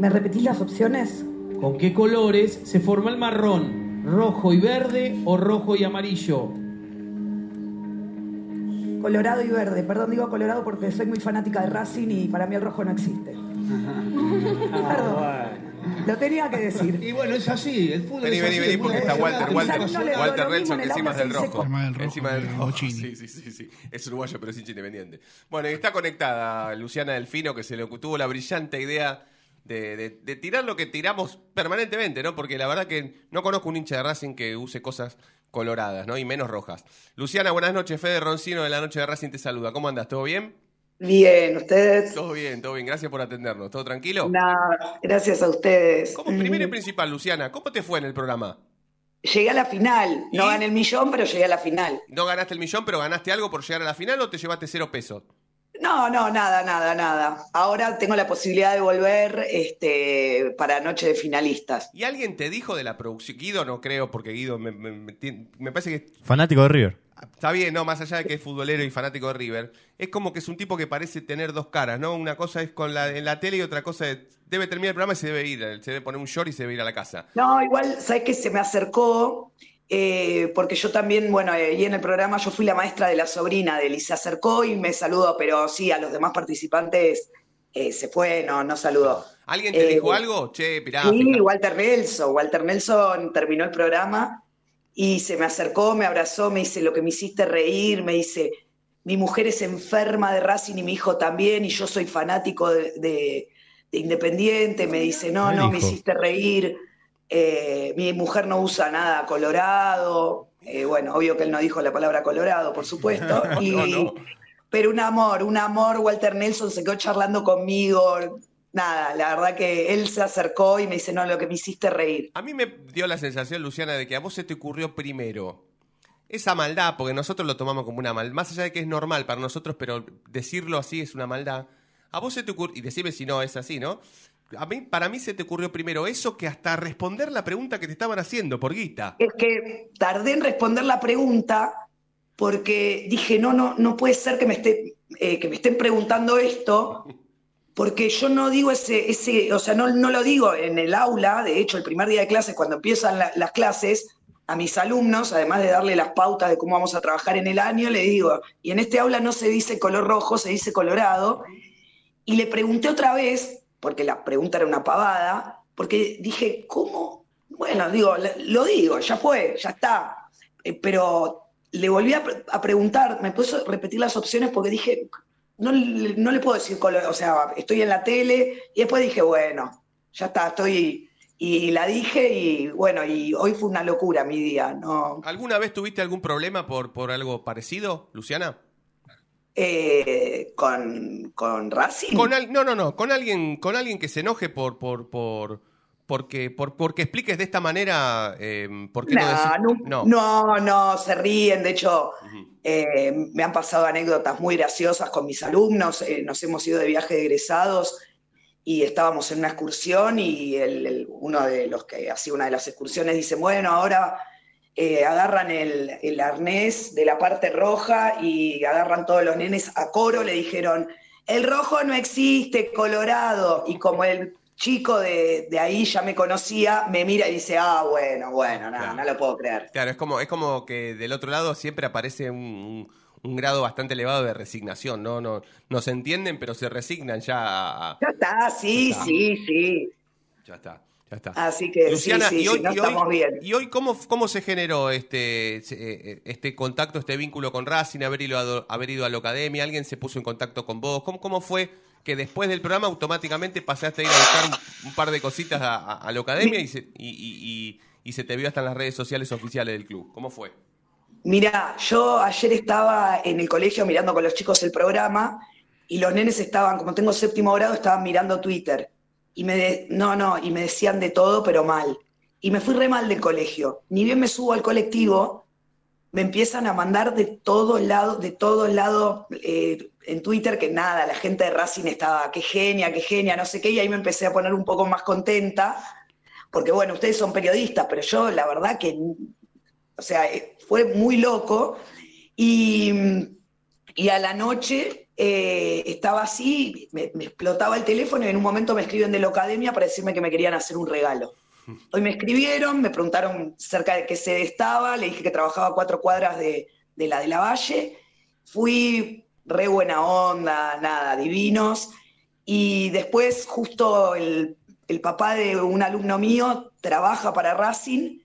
[SPEAKER 13] ¿Me repetís las opciones?
[SPEAKER 12] ¿Con qué colores se forma el marrón? ¿Rojo y verde o rojo y amarillo?
[SPEAKER 13] Colorado y verde. Perdón, digo colorado porque soy muy fanática de Racing y para mí el rojo no existe. Perdón. Lo tenía que decir.
[SPEAKER 12] Y bueno, es así, el fútbol
[SPEAKER 1] Vení,
[SPEAKER 12] es
[SPEAKER 1] vení,
[SPEAKER 12] así,
[SPEAKER 1] vení, porque está
[SPEAKER 12] es
[SPEAKER 1] Walter. Walter, Walter que
[SPEAKER 13] el
[SPEAKER 1] encima es del rojo.
[SPEAKER 3] Encima del rojo.
[SPEAKER 1] Sí, sí, sí, sí. Es uruguayo, pero es hincha independiente. Bueno, y está conectada Luciana Delfino, que se le tuvo la brillante idea de, de- de tirar lo que tiramos permanentemente, ¿no? Porque la verdad que no conozco un hincha de Racing que use cosas coloradas, ¿no? Y menos rojas. Luciana, buenas noches. Fede Roncino de la Noche de Racing te saluda. ¿Cómo andas? ¿Todo bien?
[SPEAKER 13] Bien, ¿ustedes?
[SPEAKER 1] Todo bien, todo bien. Gracias por atendernos. ¿Todo tranquilo?
[SPEAKER 13] Nada, gracias a ustedes.
[SPEAKER 1] ¿Cómo, primero y principal, Luciana, ¿cómo te fue en el programa?
[SPEAKER 13] Llegué a la final. No gané el millón, pero llegué a la final.
[SPEAKER 1] No ganaste el millón, pero ganaste algo por llegar a la final o te llevaste cero pesos?
[SPEAKER 13] No, no, nada, nada, nada. Ahora tengo la posibilidad de volver este, para Noche de Finalistas.
[SPEAKER 1] ¿Y alguien te dijo de la producción? Guido no creo, porque Guido me, me- me tien- me parece que
[SPEAKER 2] Fanático de River.
[SPEAKER 1] está bien, ¿no? Más allá de que es futbolero y fanático de River, es como que es un tipo que parece tener dos caras, ¿no? Una cosa es con la, en la tele y otra cosa es, debe terminar el programa y se debe ir, se debe poner un short y se debe ir a la casa.
[SPEAKER 13] No, igual, ¿sabes qué? Se me acercó, eh, porque yo también, bueno, eh, y en el programa yo fui la maestra de la sobrina de él, y se acercó y me saludó, pero sí, a los demás participantes eh, se fue, no, no saludó.
[SPEAKER 1] ¿Alguien te
[SPEAKER 13] Eh,
[SPEAKER 1] dijo algo? Che, pirá,
[SPEAKER 13] Sí, Walter Nelson. Walter Nelson terminó el programa y se me acercó, me abrazó, me dice, lo que me hiciste reír, me dice, mi mujer es enferma de Racing y mi hijo también, y yo soy fanático de, de- de Independiente, me dice, no, no, me hiciste reír, eh, mi mujer no usa nada colorado, Eh, bueno, obvio que él no dijo la palabra colorado, por supuesto, y,
[SPEAKER 1] No, no.
[SPEAKER 13] pero un amor, un amor, Walter Nelson se quedó charlando conmigo, nada, la verdad que él se acercó y me dice, no, lo que me hiciste reír.
[SPEAKER 1] A mí me dio la sensación, Luciana, de que a vos se te ocurrió primero esa maldad, porque nosotros lo tomamos como una maldad, más allá de que es normal para nosotros, pero decirlo así es una maldad. A vos se te ocurrió, y decime si no es así, ¿no? A mí, para mí se te ocurrió primero eso que hasta responder la pregunta que te estaban haciendo por guita.
[SPEAKER 13] Es que tardé en responder la pregunta porque dije, no, no, no puede ser que me, eh, que me estén preguntando esto porque yo no digo ese, ese o sea, no, no lo digo en el aula, de hecho, el primer día de clases, cuando empiezan la- las clases, a mis alumnos, además de darle las pautas de cómo vamos a trabajar en el año, le digo, y en este aula no se dice color rojo, se dice colorado, y le pregunté otra vez, porque la pregunta era una pavada, porque dije, ¿cómo? Bueno, digo, lo digo, ya fue, ya está. Eh, pero le volví a, a preguntar, me puso repetir las opciones porque dije, no, no le puedo decir color, o sea, estoy en la tele, y después dije, bueno, ya está, estoy, y la dije, y bueno, y hoy fue una locura mi día, ¿no?
[SPEAKER 1] ¿Alguna vez tuviste algún problema por, por algo parecido, Luciana?
[SPEAKER 13] Eh, con, con Racing.
[SPEAKER 1] Con al- no, no, no, con alguien, con alguien que se enoje por, por, por, porque, por, porque expliques de esta manera, eh, por qué no,
[SPEAKER 13] No, no, no, no, se ríen. De hecho, eh, me han pasado anécdotas muy graciosas con mis alumnos. eh, nos hemos ido de viaje de egresados y estábamos en una excursión y el- el- uno de los que hacía una de las excursiones dice, bueno, ahora eh, agarran el, el arnés de la parte roja y agarran todos los nenes a coro, le dijeron, el rojo no existe, colorado. Y como el chico de, de ahí ya me conocía, me mira y dice, ah, bueno, bueno, no, no lo puedo creer.
[SPEAKER 1] Claro, es como, es como que del otro lado siempre aparece un, un- un grado bastante elevado de resignación, ¿no? No, no se entienden, pero se resignan ya a- a-
[SPEAKER 13] Ya está, sí,
[SPEAKER 1] Ya está.
[SPEAKER 13] sí, sí.
[SPEAKER 1] ya está, ya está.
[SPEAKER 13] Así que
[SPEAKER 1] Luciana,
[SPEAKER 13] sí, sí,
[SPEAKER 1] y hoy,
[SPEAKER 13] sí, no
[SPEAKER 1] y hoy-
[SPEAKER 13] estamos bien.
[SPEAKER 1] y hoy cómo, cómo se generó este, se- este contacto, este vínculo con Racing, haber ido, a, haber ido a la academia, alguien se puso en contacto con vos? ¿Cómo, cómo fue que después del programa automáticamente pasaste a ir a buscar un, un par de cositas a, a- a la academia y se, y se te vio hasta en las redes sociales oficiales del club? ¿Cómo fue?
[SPEAKER 13] Mira, yo ayer estaba en el colegio mirando con los chicos el programa y los nenes estaban, como tengo séptimo grado, estaban mirando Twitter. Y me no, no, y me decían de todo, pero mal. Y me fui re mal del colegio. Ni bien me subo al colectivo, me empiezan a mandar de todos lados, de eh, en Twitter que nada, la gente de Racing estaba, qué genia, qué genia, no sé qué, y ahí me empecé a poner un poco más contenta, porque bueno, ustedes son periodistas, pero yo la verdad que, o sea, eh, fue muy loco, y, y a la noche eh, estaba así, me, me explotaba el teléfono y en un momento me escriben de la academia para decirme que me querían hacer un regalo. Hoy me escribieron, me preguntaron cerca de qué sede estaba, le dije que trabajaba a cuatro cuadras de, de la de la Valle. Fui re buena onda, nada, divinos. Y después, justo el, el papá de un alumno mío trabaja para Racing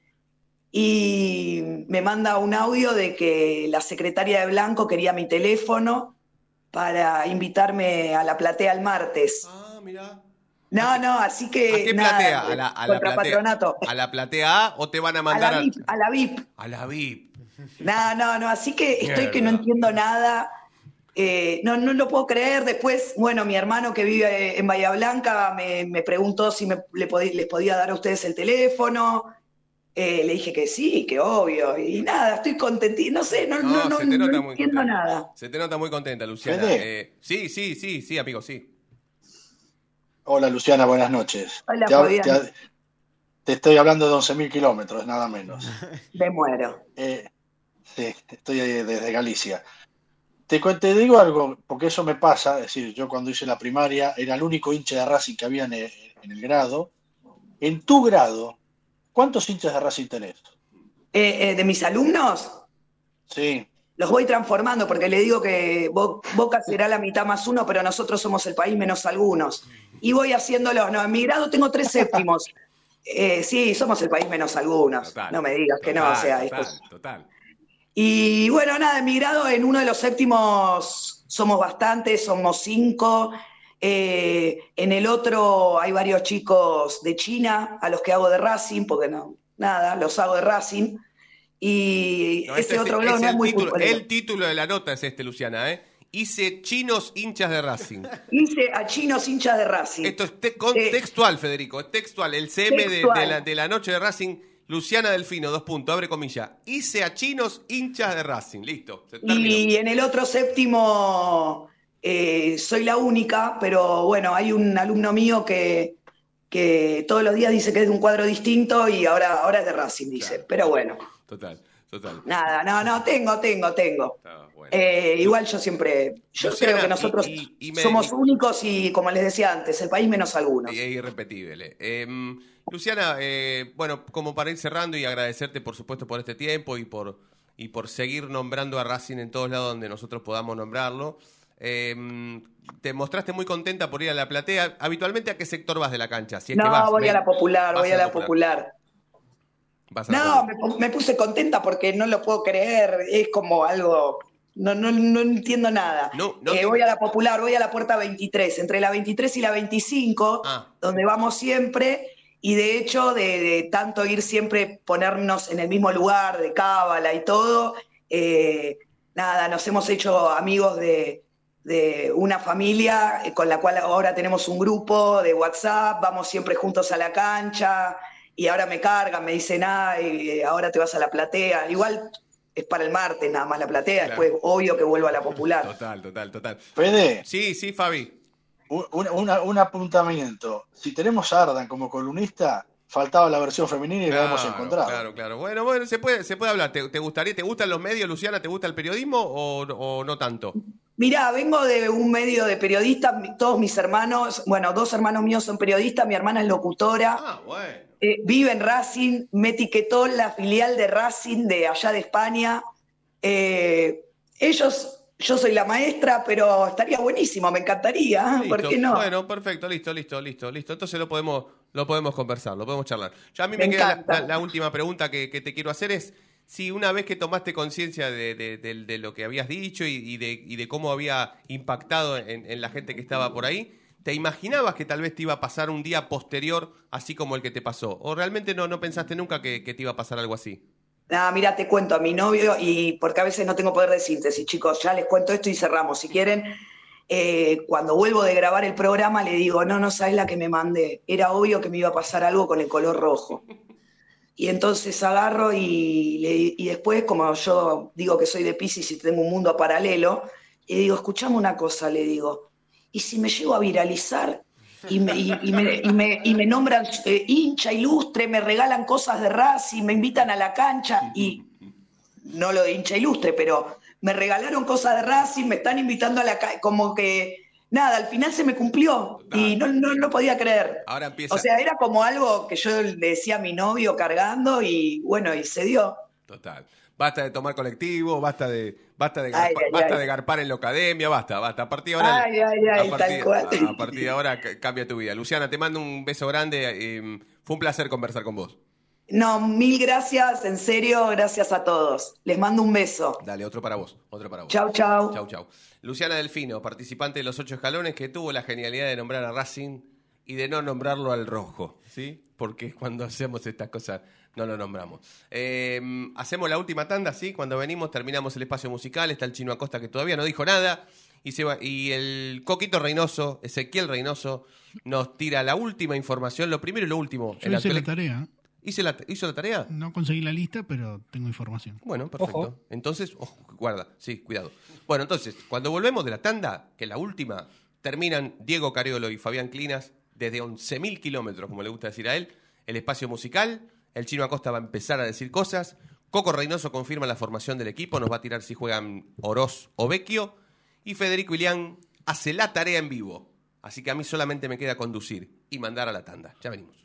[SPEAKER 13] y me manda un audio de que la secretaria de Blanco quería mi teléfono para invitarme a la platea el martes.
[SPEAKER 1] Ah, mira.
[SPEAKER 13] No, no, así que.
[SPEAKER 1] ¿A qué
[SPEAKER 13] nada,
[SPEAKER 1] platea? ¿A la, a la platea,
[SPEAKER 13] patronato.
[SPEAKER 1] ¿A la platea A o te van a
[SPEAKER 13] A
[SPEAKER 1] mandar
[SPEAKER 13] la
[SPEAKER 1] a,
[SPEAKER 13] VIP, a la VIP.
[SPEAKER 1] a la VIP?
[SPEAKER 13] No, no, no, así que estoy que no entiendo nada. Eh, no, no lo puedo creer. Después, bueno, mi hermano que vive en Bahía Blanca me, me preguntó si me, le les podía dar a ustedes el teléfono. Eh, le dije que sí, que obvio. Y nada, estoy contentita. No sé, no, no, no,
[SPEAKER 1] se te
[SPEAKER 13] no
[SPEAKER 1] nota muy
[SPEAKER 13] entiendo
[SPEAKER 1] contenta.
[SPEAKER 13] nada.
[SPEAKER 1] Se te nota muy contenta, Luciana. Eh, sí, sí, sí, sí, amigo, sí.
[SPEAKER 4] Hola Luciana, buenas noches.
[SPEAKER 13] Hola,
[SPEAKER 4] te, te- te estoy hablando de 11.000 kilómetros, nada menos.
[SPEAKER 13] Me muero.
[SPEAKER 4] Eh, sí, estoy eh, desde Galicia. Te, te digo algo, porque eso me pasa, es decir, yo cuando hice la primaria era el único hincha de Racing que había en el, en el grado. En tu grado, ¿cuántos hinchas de Racing tenés?
[SPEAKER 13] Eh, eh, de mis alumnos,
[SPEAKER 4] Sí,
[SPEAKER 13] los voy transformando porque le digo que Bo- Boca será la mitad más uno, pero nosotros somos el país menos algunos. Y voy haciéndolos. No, en mi grado tengo tres séptimos. Eh, sí, somos el país menos algunos. no me digas que no, o sea,
[SPEAKER 1] total,
[SPEAKER 13] esto es-
[SPEAKER 1] total.
[SPEAKER 13] Y bueno, nada, en mi grado, en uno de los séptimos somos bastantes, somos cinco. Eh, en el otro hay varios chicos de China a los que hago de Racing, porque no, nada, los hago de Racing. Y
[SPEAKER 1] No,
[SPEAKER 13] ese
[SPEAKER 1] este-
[SPEAKER 13] otro blog
[SPEAKER 1] es
[SPEAKER 13] no es muy
[SPEAKER 1] título,
[SPEAKER 13] futbolero.
[SPEAKER 1] el título de la nota es este, Luciana, ¿eh? Hice chinos hinchas de Racing.
[SPEAKER 13] Hice a chinos hinchas de Racing.
[SPEAKER 1] Esto es te- con-
[SPEAKER 13] Eh,
[SPEAKER 1] textual, Federico, es textual. El CM de- la, de la noche de Racing, Luciana Delfino, dos puntos, abre comilla. Hice a chinos hinchas de Racing. Listo. se.
[SPEAKER 13] Y en el otro séptimo eh, soy la única, pero bueno, hay un alumno mío que, que todos los días dice que es de un cuadro distinto y ahora, ahora es de Racing, dice. Pero bueno.
[SPEAKER 1] Total, Total.
[SPEAKER 13] Nada, no, no, tengo, tengo, tengo. Eh, igual yo siempre, yo
[SPEAKER 1] Luciana,
[SPEAKER 13] creo que nosotros
[SPEAKER 1] y- y me-
[SPEAKER 13] somos únicos y, como les decía antes, el país menos algunos.
[SPEAKER 1] Y es irrepetible. Eh, Luciana, eh, bueno, como para ir cerrando y agradecerte, por supuesto, por este tiempo y por, y por seguir nombrando a Racing en todos lados donde nosotros podamos nombrarlo. Eh, te mostraste muy contenta por ir a la platea. ¿Habitualmente a qué sector vas de la cancha? Si es que
[SPEAKER 13] no,
[SPEAKER 1] vas,
[SPEAKER 13] voy
[SPEAKER 1] ven.
[SPEAKER 13] a la popular, voy a la popular. No, me, pu- me puse contenta porque no lo puedo creer, es como algo, no, no, no entiendo nada.
[SPEAKER 1] No, no
[SPEAKER 13] Eh,
[SPEAKER 1] te-
[SPEAKER 13] voy a la popular, voy a la puerta 23, entre la 23 y la 25,
[SPEAKER 1] Ah.
[SPEAKER 13] donde vamos siempre, y de hecho, de, de tanto ir siempre, ponernos en el mismo lugar, de cábala y todo, eh, nada, nos hemos hecho amigos de, de una familia eh, con la cual ahora tenemos un grupo de WhatsApp, vamos siempre juntos a la cancha, y ahora me cargan, me dicen, ay, ahora te vas a la platea. Igual es para el martes nada más la platea,
[SPEAKER 1] Claro.
[SPEAKER 13] después obvio que vuelvo a la popular.
[SPEAKER 1] Total, total, total.
[SPEAKER 4] Fede.
[SPEAKER 1] Sí, sí, Fabi.
[SPEAKER 4] Un, un- una- un apuntamiento. Si tenemos a Ardan como columnista, faltaba la versión femenina y la hemos encontrado.
[SPEAKER 1] Claro, claro. Bueno, bueno, se puede, se puede hablar. ¿Te, te gustaría, te gustan los medios, Luciana? ¿Te gusta el periodismo o, o no tanto?
[SPEAKER 13] Mirá, vengo de un medio de periodistas, todos mis hermanos, bueno, dos hermanos míos son periodistas, mi hermana es locutora,
[SPEAKER 1] Ah, bueno.
[SPEAKER 13] eh, vive en Racing, me etiquetó la filial de Racing de allá de España. Eh, ellos, yo soy la maestra, pero estaría buenísimo, me encantaría, ¿por
[SPEAKER 1] Listo.
[SPEAKER 13] qué no?
[SPEAKER 1] Bueno, perfecto, listo, listo, listo, listo. Entonces lo podemos, lo podemos conversar, lo podemos charlar. Ya a mí me,
[SPEAKER 13] Me
[SPEAKER 1] queda la,
[SPEAKER 13] encanta.
[SPEAKER 1] la- la última pregunta que, que te quiero hacer es si una vez que tomaste conciencia de, lo que habías dicho y, de, cómo había impactado en, la gente que estaba por ahí, ¿te imaginabas que tal vez te iba a pasar un día posterior así como el que te pasó? ¿O realmente no, no pensaste nunca que, te iba a pasar algo así?
[SPEAKER 13] Ah, mira, te cuento a mi novio y porque a veces no tengo poder de síntesis, chicos, ya les cuento esto y cerramos. Si quieren, eh, cuando vuelvo de grabar el programa le digo, no, no sabes la que me mandé. Era obvio que me iba a pasar algo con el color rojo. Y entonces agarro y, y después, como yo digo que soy de Pisces y tengo un mundo paralelo, le digo, escuchame una cosa, le digo, ¿y si me llego a viralizar y me, y- y y me- y me nombran eh, hincha ilustre, me regalan cosas de Racing, me invitan a la cancha y no lo de hincha ilustre, pero me regalaron cosas de Racing, me están invitando a la cancha, como que nada, al final se me cumplió y no, no lo podía creer.
[SPEAKER 1] Ahora empieza.
[SPEAKER 13] O sea, era como algo que yo le decía a mi novio cargando y bueno, y se dio.
[SPEAKER 1] Total. Basta de tomar colectivo, basta de, basta de, garpa-
[SPEAKER 13] ay,
[SPEAKER 1] basta
[SPEAKER 13] ay.
[SPEAKER 1] de garpar en la academia, basta, basta. A partir de ahora, a,
[SPEAKER 13] tal
[SPEAKER 1] partir,
[SPEAKER 13] cual.
[SPEAKER 1] a- a partir de ahora ca- cambia tu vida. Luciana, te mando un beso grande. eh, fue un placer conversar con vos.
[SPEAKER 13] No, mil gracias, en serio, gracias a todos. Les mando un beso.
[SPEAKER 1] Dale, otro para vos, otro para vos.
[SPEAKER 13] Chau, chau.
[SPEAKER 1] Chau, chau. Luciana Delfino, participante de los ocho escalones, que tuvo la genialidad de nombrar a Racing y de no nombrarlo al rojo, ¿sí? Porque cuando hacemos estas cosas no lo nombramos. Eh, hacemos la última tanda, ¿sí? Cuando venimos terminamos el espacio musical, está el Chino Acosta que todavía no dijo nada y, se va- y el Coquito Reynoso, Ezequiel Reynoso, nos tira la última información, lo primero y lo último.
[SPEAKER 3] Yo
[SPEAKER 1] El
[SPEAKER 3] hice la tarea.
[SPEAKER 1] ¿Hice la- ¿Hizo la tarea?
[SPEAKER 3] No conseguí la lista, pero tengo información.
[SPEAKER 1] Bueno, perfecto. Entonces, ojo, guarda, sí, cuidado. Bueno, entonces, cuando volvemos de la tanda, que la última, terminan Diego Cariolo y Fabián Clinas desde 11.000 kilómetros, como le gusta decir a él, el espacio musical, el Chino Acosta va a empezar a decir cosas, Coco Reynoso confirma la formación del equipo, nos va a tirar si juegan Oroz o Vecchio, y Federico Ilián hace la tarea en vivo. Así que a mí solamente me queda conducir y mandar a la tanda. Ya venimos.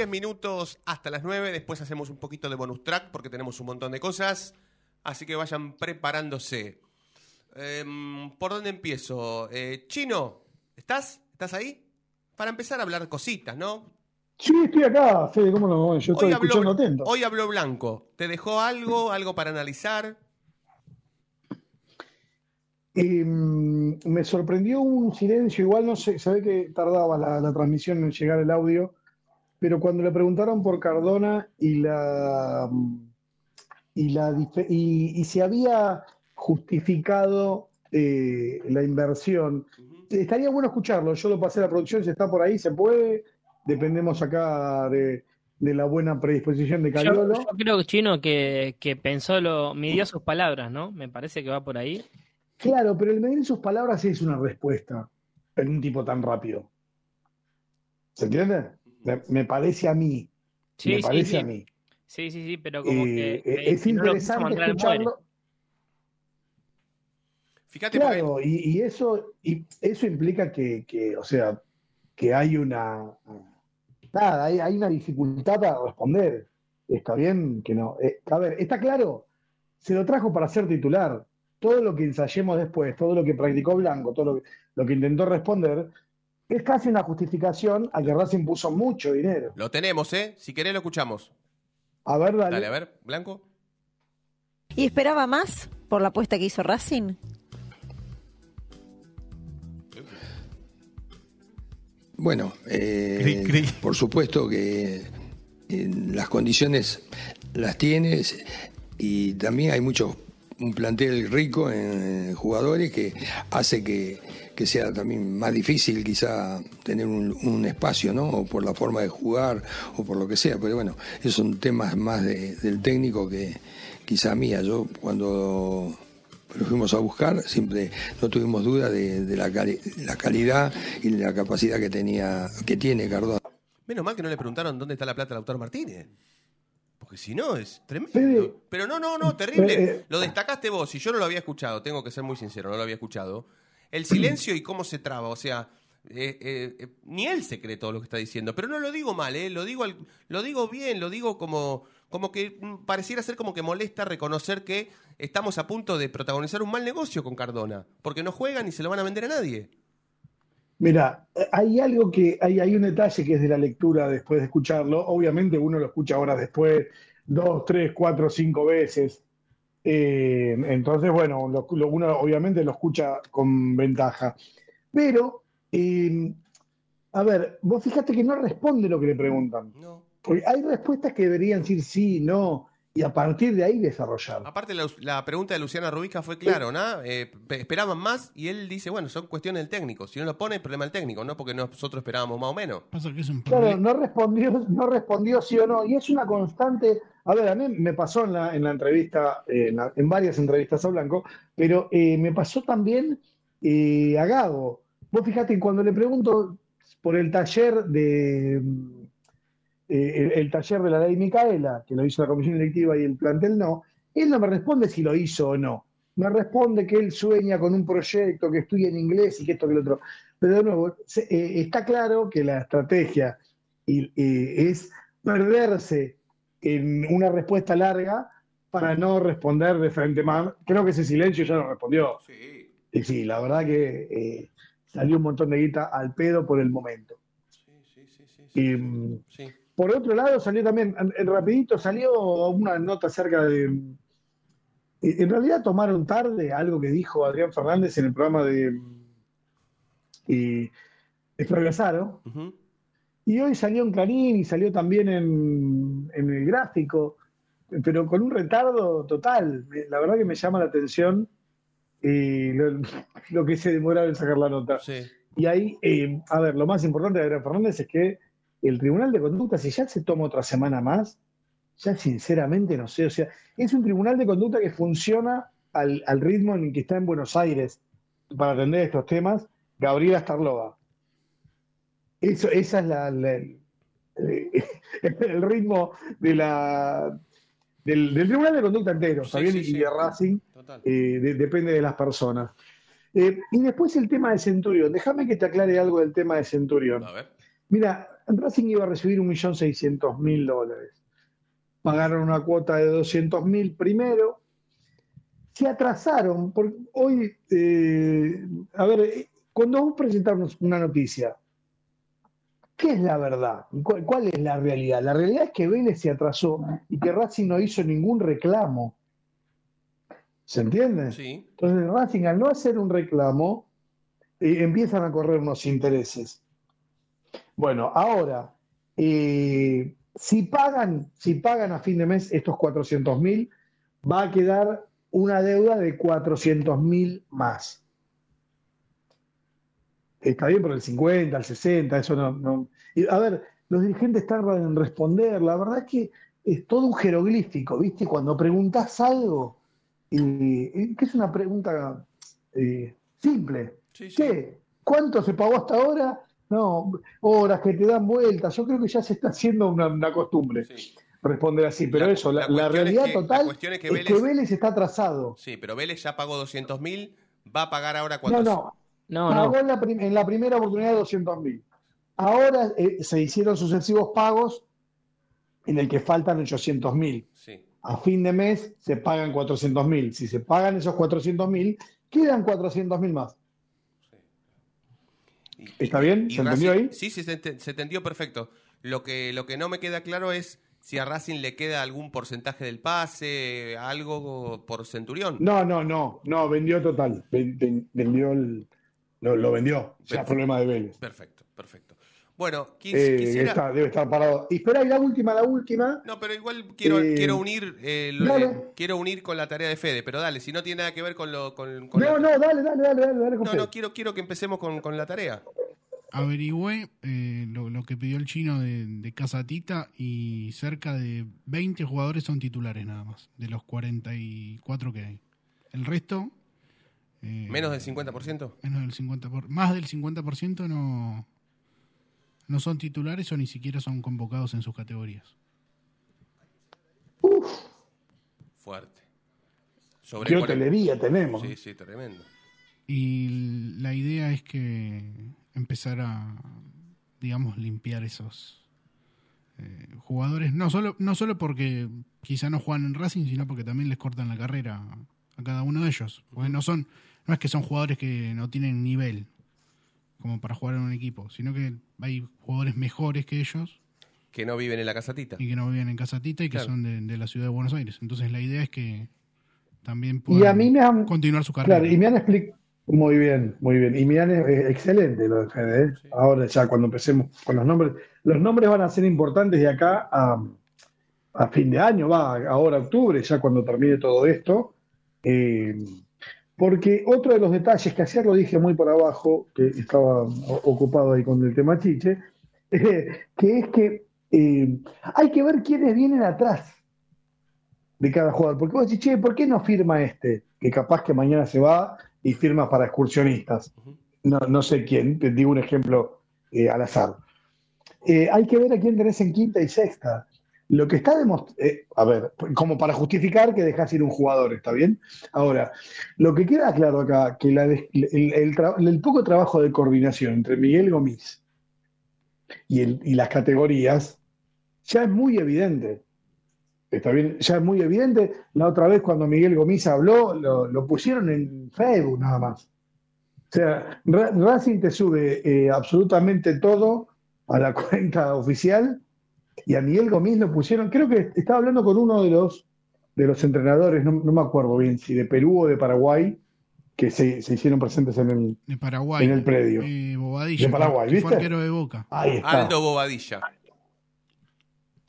[SPEAKER 1] 10 minutos hasta las 9. Después hacemos un poquito de bonus track porque tenemos un montón de cosas. Así que vayan preparándose. Em, ¿Por dónde empiezo? Eh, Chino, ¿estás? ¿Estás ahí? Para empezar a hablar cositas, ¿no?
[SPEAKER 5] Sí, estoy acá, Fede, ¿cómo no? Yo estoy
[SPEAKER 1] Hoy habló,
[SPEAKER 5] escuchando atento.
[SPEAKER 1] hoy habló Blanco. ¿Te dejó algo, algo para analizar?
[SPEAKER 5] Eh, me sorprendió un silencio, igual no sé, se ve que tardaba la, la transmisión en llegar el audio, pero cuando le preguntaron por Cardona y la y la y, y se había justificado eh, la inversión, estaría bueno escucharlo. Yo lo pasé a la producción, si está por ahí, se puede. Dependemos acá de, de la buena predisposición de
[SPEAKER 6] Yo,
[SPEAKER 5] Cariolo.
[SPEAKER 6] yo creo, Chino, que, que pensó, lo midió sus palabras, ¿no? Me parece que va por ahí.
[SPEAKER 5] Claro, pero el medir sus palabras es una respuesta en un tipo tan rápido. ¿Se entiende? Me, me parece a mí.
[SPEAKER 6] Sí,
[SPEAKER 5] me
[SPEAKER 6] sí,
[SPEAKER 5] parece
[SPEAKER 6] sí.
[SPEAKER 5] a mí.
[SPEAKER 6] Sí, sí, sí, pero como
[SPEAKER 5] Eh,
[SPEAKER 6] que.
[SPEAKER 5] eh,
[SPEAKER 6] eh,
[SPEAKER 5] es
[SPEAKER 6] no
[SPEAKER 5] interesante
[SPEAKER 6] muere.
[SPEAKER 5] escucharlo.
[SPEAKER 1] Fíjate,
[SPEAKER 5] Claro, y, y eso, y eso implica que, que, o sea, que hay una, nada, hay, hay una dificultad para responder. Está bien que no. Eh, a ver, está claro, se lo trajo para ser titular. Todo lo que ensayemos después, todo lo que practicó Blanco, todo lo que intentó responder, es casi una justificación a que Racing puso mucho dinero.
[SPEAKER 1] Lo tenemos, ¿eh? Si querés lo escuchamos.
[SPEAKER 5] A ver, dale.
[SPEAKER 1] Dale, a ver, Blanco.
[SPEAKER 14] ¿Y esperaba más por la apuesta que hizo Racing?
[SPEAKER 15] Bueno, eh, por supuesto que eh, las condiciones las tienes y también hay muchos un plantel rico en, jugadores que hace que, que sea también más difícil quizá tener un, un espacio, ¿no? O por la forma de jugar o por lo que sea. Pero bueno, esos son temas más de- del técnico que quizá mía. Yo cuando lo fuimos a buscar siempre no tuvimos duda de, de la, cali- la calidad y de la capacidad que tenía que tiene Cardona.
[SPEAKER 1] Menos mal que no le preguntaron dónde está la plata al autor Martínez. Porque si no, es tremendo. Pero no, no, no, terrible. Lo destacaste vos, y yo no lo había escuchado, tengo que ser muy sincero, no lo había escuchado. El silencio y cómo se traba, o sea, eh, eh, eh, ni él se cree todo lo que está diciendo, pero no lo digo mal, lo, digo lo digo bien, lo digo como, como que mm, pareciera ser como que molesta reconocer que estamos a punto de protagonizar un mal negocio con Cardona, porque no juegan y se lo van a vender a nadie.
[SPEAKER 5] Mira, hay algo que, hay, hay un detalle que es de la lectura después de escucharlo. Obviamente uno lo escucha horas después, dos, tres, cuatro, cinco veces. Eh, entonces, bueno, lo- lo- uno obviamente lo escucha con ventaja. Pero, eh, a ver, vos fíjate que no responde lo que le preguntan. Porque hay respuestas que deberían decir sí, no, y a partir de ahí desarrollar.
[SPEAKER 1] Aparte, la, la pregunta de Luciana Rubica fue claro, ¿no? Eh, pe- esperaban más y él dice, bueno, son cuestiones del técnico. Si no lo pone, es problema del técnico, ¿no? Porque nosotros esperábamos más o menos.
[SPEAKER 3] Pasa que es un
[SPEAKER 5] Claro, no respondió, no respondió sí o no, y es una constante. A ver, a mí me pasó en la, en la entrevista, eh, en, varias entrevistas a Blanco, pero eh, me pasó también eh, a Gago. Vos fíjate, cuando le pregunto por el taller de mm, el, taller de la ley Micaela, que lo hizo la comisión directiva y el plantel no, él no me responde si lo hizo o no. Me responde que él sueña con un proyecto, que estudia en inglés y que esto que lo otro. Pero de nuevo, está claro que la estrategia es perderse en una respuesta larga para no responder de frente más. Creo que ese silencio ya lo respondió. Y sí, la verdad que eh, salió un montón de guita al pedo por el momento. Y, mm, Por otro lado, salió también, rapidito, salió una nota acerca de... En realidad tomaron tarde algo que dijo Adrián Fernández en el programa de, eh, Flavio Azaro. Y hoy salió en Clarín y salió también en, en el gráfico, pero con un retardo total. La verdad que me llama la atención eh, lo, lo que se demoraba en sacar la nota. Y ahí, eh, a ver, lo más importante de Adrián Fernández es que el Tribunal de Conducta, si ya se toma otra semana más, ya sinceramente no sé, o sea, es un Tribunal de Conducta que funciona al, al ritmo en el que está en Buenos Aires para atender estos temas, Gabriela Starlova. Eso, esa es la, la- el, el ritmo de la, del, del Tribunal de Conducta entero, ¿está
[SPEAKER 1] Sí,
[SPEAKER 5] y
[SPEAKER 1] sí.
[SPEAKER 5] de Racing, eh, de- depende de las personas. Eh, y después el tema de Centurión. Déjame que te aclare algo del tema de Centurión. Mira, Racing iba a recibir 1.600.000 dólares. Pagaron una cuota de 200.000 primero. Se atrasaron. Porque hoy, eh, a ver, eh, cuando vos presentamos una noticia, ¿qué es la verdad? ¿Cuál, cuál es la realidad? La realidad es que Vélez se atrasó y que Racing no hizo ningún reclamo. ¿Se entiende?
[SPEAKER 1] Sí.
[SPEAKER 5] Entonces Racing al no hacer un reclamo, eh, empiezan a correr unos intereses. Bueno, ahora, eh, si pagan, si pagan a fin de mes estos 400 mil, va a quedar una deuda de 400 mil más. Está bien por el 50, el 60, eso no, a ver, los dirigentes tardan en responder. La verdad es que es todo un jeroglífico, ¿viste? Cuando preguntas algo, eh, que es una pregunta eh, simple. ¿Qué? ¿Cuánto se pagó hasta ahora? No, horas que te dan vueltas. Yo creo que ya se está haciendo una, una costumbre responder así. Pero
[SPEAKER 1] La-
[SPEAKER 5] eso, la,
[SPEAKER 1] la
[SPEAKER 5] la
[SPEAKER 1] cuestión es
[SPEAKER 5] realidad
[SPEAKER 1] que-
[SPEAKER 5] total
[SPEAKER 1] es que
[SPEAKER 5] es que
[SPEAKER 1] Vélez-
[SPEAKER 5] Vélez está atrasado.
[SPEAKER 1] Sí, pero Vélez ya pagó 200 mil, va a pagar ahora cuántos.
[SPEAKER 5] no.
[SPEAKER 6] No,
[SPEAKER 5] Pagó
[SPEAKER 6] no.
[SPEAKER 5] En, la prim- en la primera oportunidad 200 mil. Ahora eh, se hicieron sucesivos pagos en el que faltan 800 mil.
[SPEAKER 1] Sí.
[SPEAKER 5] A fin de mes se pagan 400 mil. Si se pagan esos 400 mil, quedan 400 mil más. ¿Está bien?
[SPEAKER 1] Y
[SPEAKER 5] ¿Se entendió
[SPEAKER 1] Racing-
[SPEAKER 5] ahí?
[SPEAKER 1] Sí, sí, se, ent- se entendió perfecto. Lo que, lo que no me queda claro es si a Racing le queda algún porcentaje del pase, algo por Centurión.
[SPEAKER 5] No, no, no, no, vendió total. Ven- ven- Vendió el, lo, lo vendió. Ya
[SPEAKER 1] Perfecto.
[SPEAKER 5] problema de Vélez.
[SPEAKER 1] Perfecto, perfecto. Bueno, quis-
[SPEAKER 5] Eh,
[SPEAKER 1] quisiera...
[SPEAKER 5] está- debe estar parado. Y espera, y la última, la última.
[SPEAKER 1] No, pero igual quiero,
[SPEAKER 5] Eh,
[SPEAKER 1] quiero unir eh, lo-
[SPEAKER 5] dale.
[SPEAKER 1] eh, quiero unir con la tarea de Fede, pero dale, si no tiene nada que ver con lo con, con
[SPEAKER 5] No,
[SPEAKER 1] la-
[SPEAKER 5] no, dale, dale, dale, dale, dale con
[SPEAKER 1] no,
[SPEAKER 5] Fede.
[SPEAKER 1] no, quiero, quiero que empecemos con, con la tarea.
[SPEAKER 3] Averigüé eh, lo, lo que pidió el chino de, de Casa Tita y cerca de 20 jugadores son titulares nada más, de los 44 que hay. El resto, eh,
[SPEAKER 1] Menos del 50%.
[SPEAKER 3] menos del 50 por- más del 50% no, no son titulares o ni siquiera son convocados en sus categorías.
[SPEAKER 1] Fuerte.
[SPEAKER 5] Qué
[SPEAKER 1] cuaren-
[SPEAKER 5] hotelería tenemos.
[SPEAKER 1] Sí, sí, tremendo.
[SPEAKER 3] Y la idea es que empezar a, digamos, limpiar esos eh, jugadores. No solo, no solo porque quizá no juegan en Racing, sino porque también les cortan la carrera a cada uno de ellos. Porque no son, no es que son jugadores que no tienen nivel como para jugar en un equipo, sino que hay jugadores mejores que ellos
[SPEAKER 1] Que no viven en la casatita.
[SPEAKER 3] y que no viven en Casatita y que
[SPEAKER 1] Claro.
[SPEAKER 3] son de, de la ciudad de Buenos Aires. Entonces la idea es que también
[SPEAKER 5] Y
[SPEAKER 3] puedan
[SPEAKER 5] a mí me han.
[SPEAKER 3] continuar su carrera.
[SPEAKER 5] Claro, y me han explicado. Muy bien, muy bien. Y me han. eh, excelente lo de Fede. ¿eh? Ahora ya cuando empecemos con los nombres. Los nombres van a ser importantes de acá a, a fin de año, va, ahora octubre, ya cuando termine todo esto. Eh, porque otro de los detalles que ayer lo dije muy por abajo, que estaba ocupado ahí con el tema chiche, eh, que es que eh, hay que ver quiénes vienen atrás de cada jugador. Porque vos decís, che, ¿por qué no firma este? Que capaz que mañana se va y firma para excursionistas. No, sé quién, te digo un ejemplo eh, al azar. Hay que ver a quién tenés en quinta y sexta. Lo que está demostrando, a ver, como para justificar que dejas ir un jugador, ¿está bien? Ahora, lo que queda claro acá, que el, poco trabajo de coordinación entre Miguel Gomis y, y las categorías ya es muy evidente. Está bien, ya es muy evidente. La otra vez cuando Miguel Gomis habló, lo, pusieron en Facebook nada más. O sea, Ra- Racing te sube eh, absolutamente todo a la cuenta oficial y a Miguel Gomis lo pusieron, creo que estaba hablando con uno de los, de los entrenadores, no, no me acuerdo bien si de Perú o de Paraguay, que se, se hicieron presentes en el,
[SPEAKER 3] De Paraguay.
[SPEAKER 5] en el predio.
[SPEAKER 3] Eh, Bobadilla.
[SPEAKER 5] De Paraguay, ¿viste?
[SPEAKER 3] arquero de Boca.
[SPEAKER 5] Ahí está.
[SPEAKER 1] Aldo Bobadilla.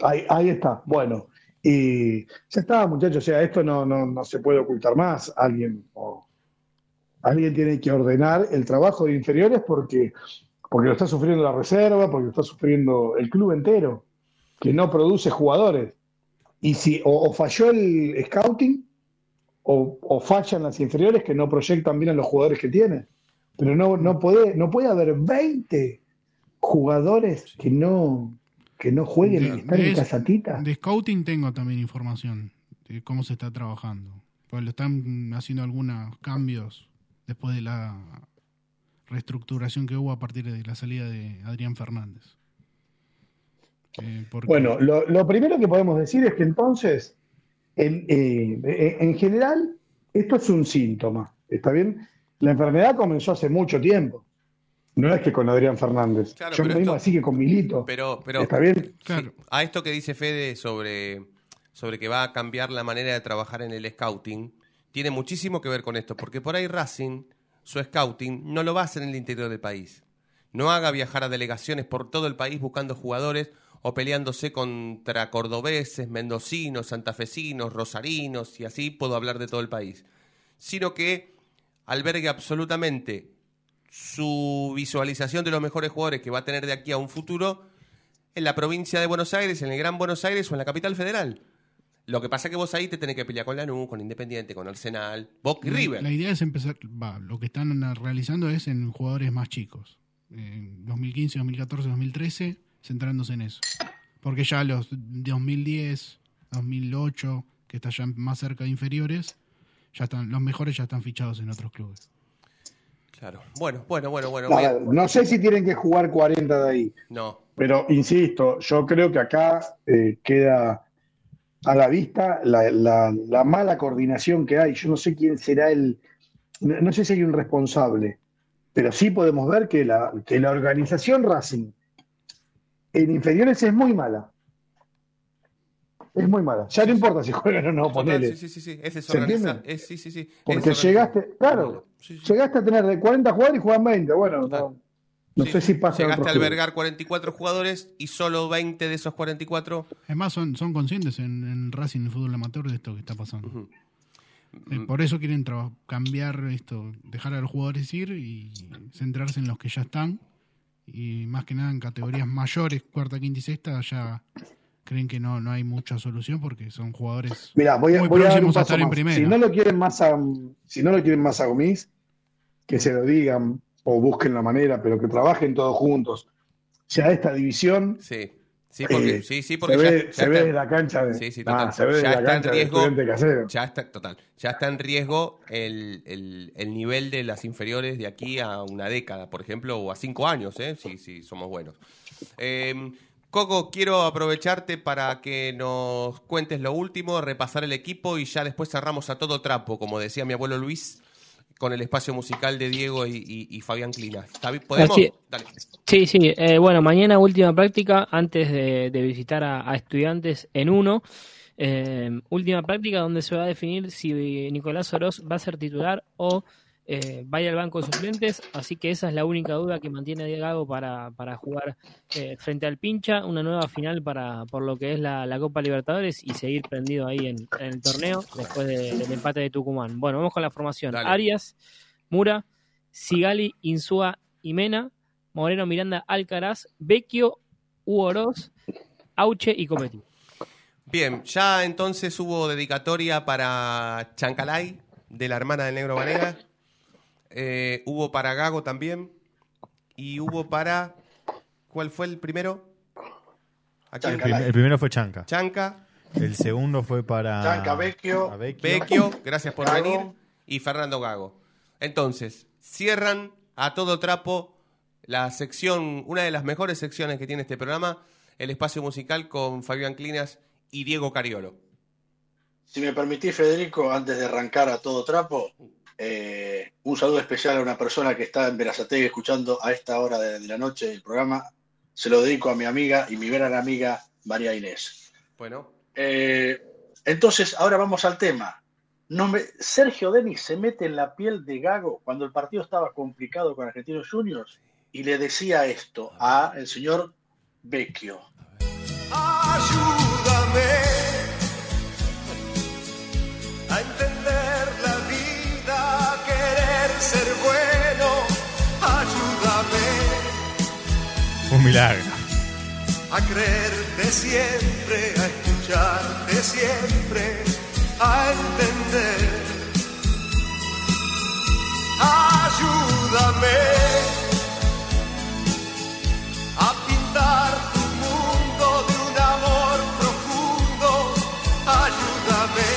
[SPEAKER 5] Ahí, ahí está. Bueno, y ya está, muchachos. O sea, esto no, no, no se puede ocultar más. Alguien, o- alguien tiene que ordenar el trabajo de inferiores porque, porque lo está sufriendo la reserva, porque lo está sufriendo el club entero, que no produce jugadores. Y si o, o falló el scouting, o, o fallan las inferiores que no proyectan bien a los jugadores que tienen. Pero no, no puede, no puede haber 20 jugadores que no, que no jueguen y
[SPEAKER 3] De-
[SPEAKER 5] están en casatita.
[SPEAKER 3] De scouting tengo también información de cómo se está trabajando. Pues lo están haciendo algunos cambios después de la reestructuración que hubo a partir de la salida de Adrián Fernández. Eh, porque-
[SPEAKER 5] Bueno, lo, lo primero que podemos decir es que entonces, en, eh, en- en general, esto es un síntoma, ¿está bien? La enfermedad comenzó hace mucho tiempo. No es que con Adrián Fernández.
[SPEAKER 1] Claro,
[SPEAKER 5] Yo
[SPEAKER 1] pero
[SPEAKER 5] mismo
[SPEAKER 1] esto-
[SPEAKER 5] así que con Milito.
[SPEAKER 1] Pero, pero
[SPEAKER 5] ¿Está bien?
[SPEAKER 1] sí, a esto que dice Fede sobre, sobre que va a cambiar la manera de trabajar en el scouting, tiene muchísimo que ver con esto, porque por ahí Racing, su scouting, no lo va a hacer en el interior del país. No haga viajar a delegaciones por todo el país buscando jugadores o peleándose contra cordobeses, mendocinos, santafesinos, rosarinos, y así puedo hablar de todo el país. Sino que albergue absolutamente su visualización de los mejores jugadores que va a tener de aquí a un futuro en la provincia de Buenos Aires, en el Gran Buenos Aires o en la capital federal. Lo que pasa es que vos ahí te tenés que pelear con Lanús, con Independiente, con Arsenal, Boca y River.
[SPEAKER 3] la idea es empezar, va, lo que están realizando es en jugadores más chicos. En 2015, 2014, 2013, centrándose en eso. Porque ya los 2010, 2008, que está ya más cerca de inferiores, ya están, los mejores ya están fichados en otros clubes.
[SPEAKER 1] Claro. Bueno, bueno, bueno, bueno.
[SPEAKER 5] No sé si tienen que jugar 40 de ahí.
[SPEAKER 1] No.
[SPEAKER 5] Pero insisto, yo creo que acá eh, queda a la vista la, la- la mala coordinación que hay. Yo no sé quién será el, no, no sé si hay un responsable, pero sí podemos ver que la, que la organización Racing en inferiores es muy mala. Es muy mala. Ya no importa si juegan o no,
[SPEAKER 1] Total,
[SPEAKER 5] ponele.
[SPEAKER 1] sí, sí, sí, sí. Es
[SPEAKER 5] ¿Se
[SPEAKER 1] desorganizado.
[SPEAKER 5] entiende?
[SPEAKER 1] Es, sí, sí,
[SPEAKER 5] Porque llegaste, claro, llegaste a tener de 40 jugadores y juegan 20. Bueno, no, No sé si pasa en
[SPEAKER 1] Llegaste a albergar 44 jugadores y solo 20 de esos 44
[SPEAKER 3] Es más, son, son conscientes en, en Racing, el fútbol amateur, de esto que está pasando. Eh, por eso quieren cambiar esto, dejar a los jugadores ir y centrarse en los que ya están. Y más que nada en categorías mayores, cuarta, quinta y sexta, ya creen que no, no hay mucha solución porque son jugadores
[SPEAKER 5] Mira, voy a,
[SPEAKER 3] muy
[SPEAKER 5] voy a dar un
[SPEAKER 3] próximos a
[SPEAKER 5] paso
[SPEAKER 3] estar en primera.
[SPEAKER 5] Si no lo quieren más a, si no lo quieren más a Gomis, que se lo digan o busquen la manera, pero que trabajen todos juntos. Ya esta división
[SPEAKER 1] Sí, sí, porque,
[SPEAKER 5] Eh,
[SPEAKER 1] sí, sí, porque
[SPEAKER 5] se
[SPEAKER 1] ya-
[SPEAKER 5] ve-
[SPEAKER 1] ya
[SPEAKER 5] se ve
[SPEAKER 1] está-
[SPEAKER 5] la cancha de-
[SPEAKER 1] Sí, sí,
[SPEAKER 5] Ah,
[SPEAKER 1] total.
[SPEAKER 5] se ve
[SPEAKER 1] ya
[SPEAKER 5] la
[SPEAKER 1] está en riesgo.
[SPEAKER 5] Casero.
[SPEAKER 1] Ya está, total. Ya está en riesgo el, el- el nivel de las inferiores de aquí a una década, por ejemplo, o a cinco años, ¿eh? si, si somos buenos. Eh, Coco, quiero aprovecharte para que nos cuentes lo último, repasar el equipo y ya después cerramos a todo trapo, como decía mi abuelo Luis, con el espacio musical de Diego y, y- y Fabián Clina. ¿Podemos?
[SPEAKER 6] Así-
[SPEAKER 1] Dale.
[SPEAKER 6] Sí, sí. eh, bueno, mañana última práctica antes de, de visitar a, a estudiantes en uno. Eh, última práctica donde se va a definir si Nicolás Oroz va a ser titular o eh, vaya al banco de suplentes. Así que esa es la única duda que mantiene Diego para, para jugar eh, frente al pincha. Una nueva final para por lo que es la, la Copa Libertadores y seguir prendido ahí en, en el torneo después de- del empate de Tucumán. Bueno, vamos con la formación.
[SPEAKER 1] Dale.
[SPEAKER 6] Arias, Mura, Sigali, Insúa y Mena. Moreno, Miranda, Alcaraz, Vecchio, Hugo Oroz, Auche y Copetti.
[SPEAKER 1] Bien, ya entonces hubo dedicatoria para Chancalay, de la hermana del Negro Vanega. Eh, hubo para Gago también. Y hubo para. ¿Cuál fue el primero? Aquí.
[SPEAKER 2] El, prim- el primero fue Chanca.
[SPEAKER 1] Chanca,
[SPEAKER 2] El segundo fue para.
[SPEAKER 4] Chanca, Vecchio.
[SPEAKER 2] Vecchio.
[SPEAKER 1] Vecchio, gracias por
[SPEAKER 4] Gago.
[SPEAKER 1] venir. Y Fernando Gago. Entonces, cierran a todo trapo la sección, una de las mejores secciones que tiene este programa, el espacio musical con Fabián Clinas y Diego Cariolo.
[SPEAKER 4] Si me permitís, Federico, antes de arrancar a todo trapo, eh, un saludo especial a una persona que está en Verazategui escuchando a esta hora de, de la noche el programa. Se lo dedico a mi amiga y mi gran amiga María Inés.
[SPEAKER 1] Bueno,
[SPEAKER 4] Eh, entonces, ahora vamos al tema. No me- Sergio Denis se mete en la piel de Gago cuando el partido estaba complicado con Argentinos Juniors y le decía esto a el señor Vecchio.
[SPEAKER 8] Ayúdame
[SPEAKER 2] milagro.
[SPEAKER 8] a creerte siempre, a escucharte siempre, a entender. Ayúdame a pintar tu mundo de un amor profundo. Ayúdame.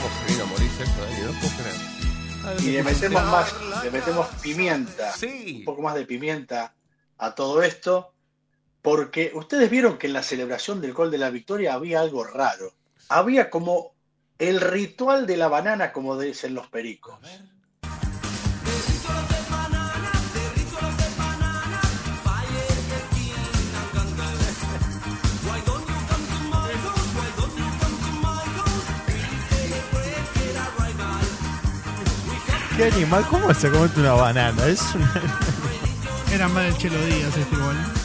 [SPEAKER 1] ¿cómo se vino a morir Sergio Denis? No puedo creer.
[SPEAKER 4] Y le metemos más, le metemos pimienta,
[SPEAKER 1] Sí.
[SPEAKER 4] un poco más de pimienta a todo esto, porque ustedes vieron que en la celebración del gol de la victoria había algo raro. Había como el ritual de la banana, como dicen los pericos.
[SPEAKER 2] ¿Qué animal? ¿Cómo se comete una banana? Es una...
[SPEAKER 3] Era más del Chelo Díaz este igual.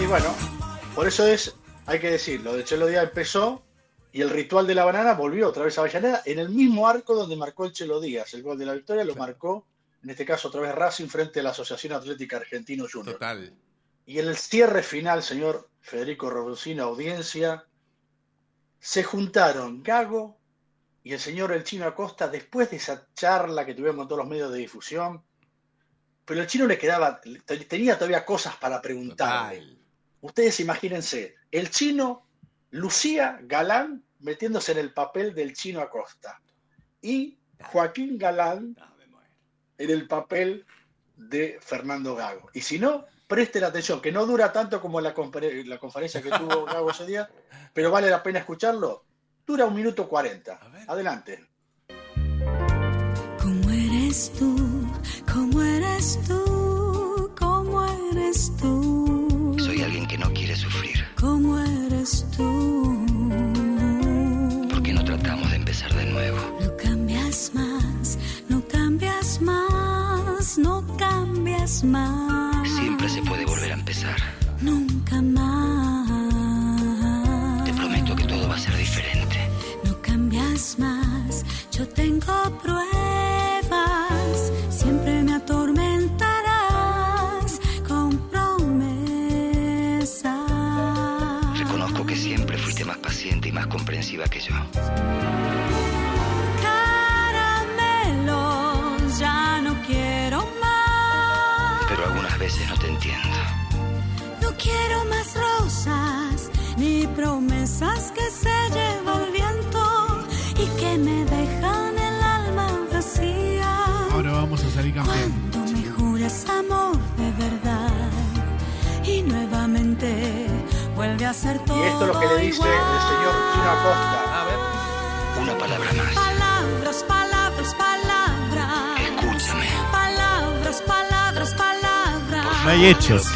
[SPEAKER 4] Y bueno, por eso es, hay que decir, lo de Chelo Díaz empezó y el ritual de la banana volvió otra vez a Avellaneda en el mismo arco donde marcó el Chelo Díaz. El gol de la victoria lo marcó, en este caso otra vez Racing frente a la Asociación Atlética Argentino Junior.
[SPEAKER 1] Total.
[SPEAKER 4] Y en el cierre final, señor Federico Robucino, audiencia, se juntaron Gago y el señor El Chino Acosta después de esa charla que tuvieron con todos los medios de difusión. Pero el chino le quedaba, te- tenía todavía cosas para preguntarle. Ustedes imagínense, el chino Lucía Galán metiéndose en el papel del chino Acosta y Joaquín Galán en el papel de Fernando Gago. Y si no, presten atención, que no dura tanto como la, confer- la conferencia que tuvo Gago ese día, pero vale la pena escucharlo. Dura un minuto cuarenta. Adelante.
[SPEAKER 7] ¿Cómo eres tú? ¿Cómo eres tú? ¿Cómo eres tú?
[SPEAKER 16] Sufrir.
[SPEAKER 7] ¿Cómo eres tú?
[SPEAKER 16] ¿Por qué no tratamos de empezar de nuevo?
[SPEAKER 7] No cambias más, no cambias más, no cambias más.
[SPEAKER 16] se puede volver a empezar.
[SPEAKER 17] Nunca más.
[SPEAKER 16] Te prometo que todo va a ser diferente.
[SPEAKER 17] No cambias más, yo tengo pruebas.
[SPEAKER 16] Más comprensiva que yo.
[SPEAKER 17] Caramelos, ya no quiero más.
[SPEAKER 16] Pero algunas veces no te entiendo.
[SPEAKER 17] No quiero más rosas ni promesas que Y
[SPEAKER 4] esto es lo que le dice el señor Chino Acosta.
[SPEAKER 16] Una palabra más.
[SPEAKER 17] Palabras, palabras, palabras.
[SPEAKER 16] Escúchame.
[SPEAKER 17] Palabras, palabras, palabras.
[SPEAKER 2] No hay hechos.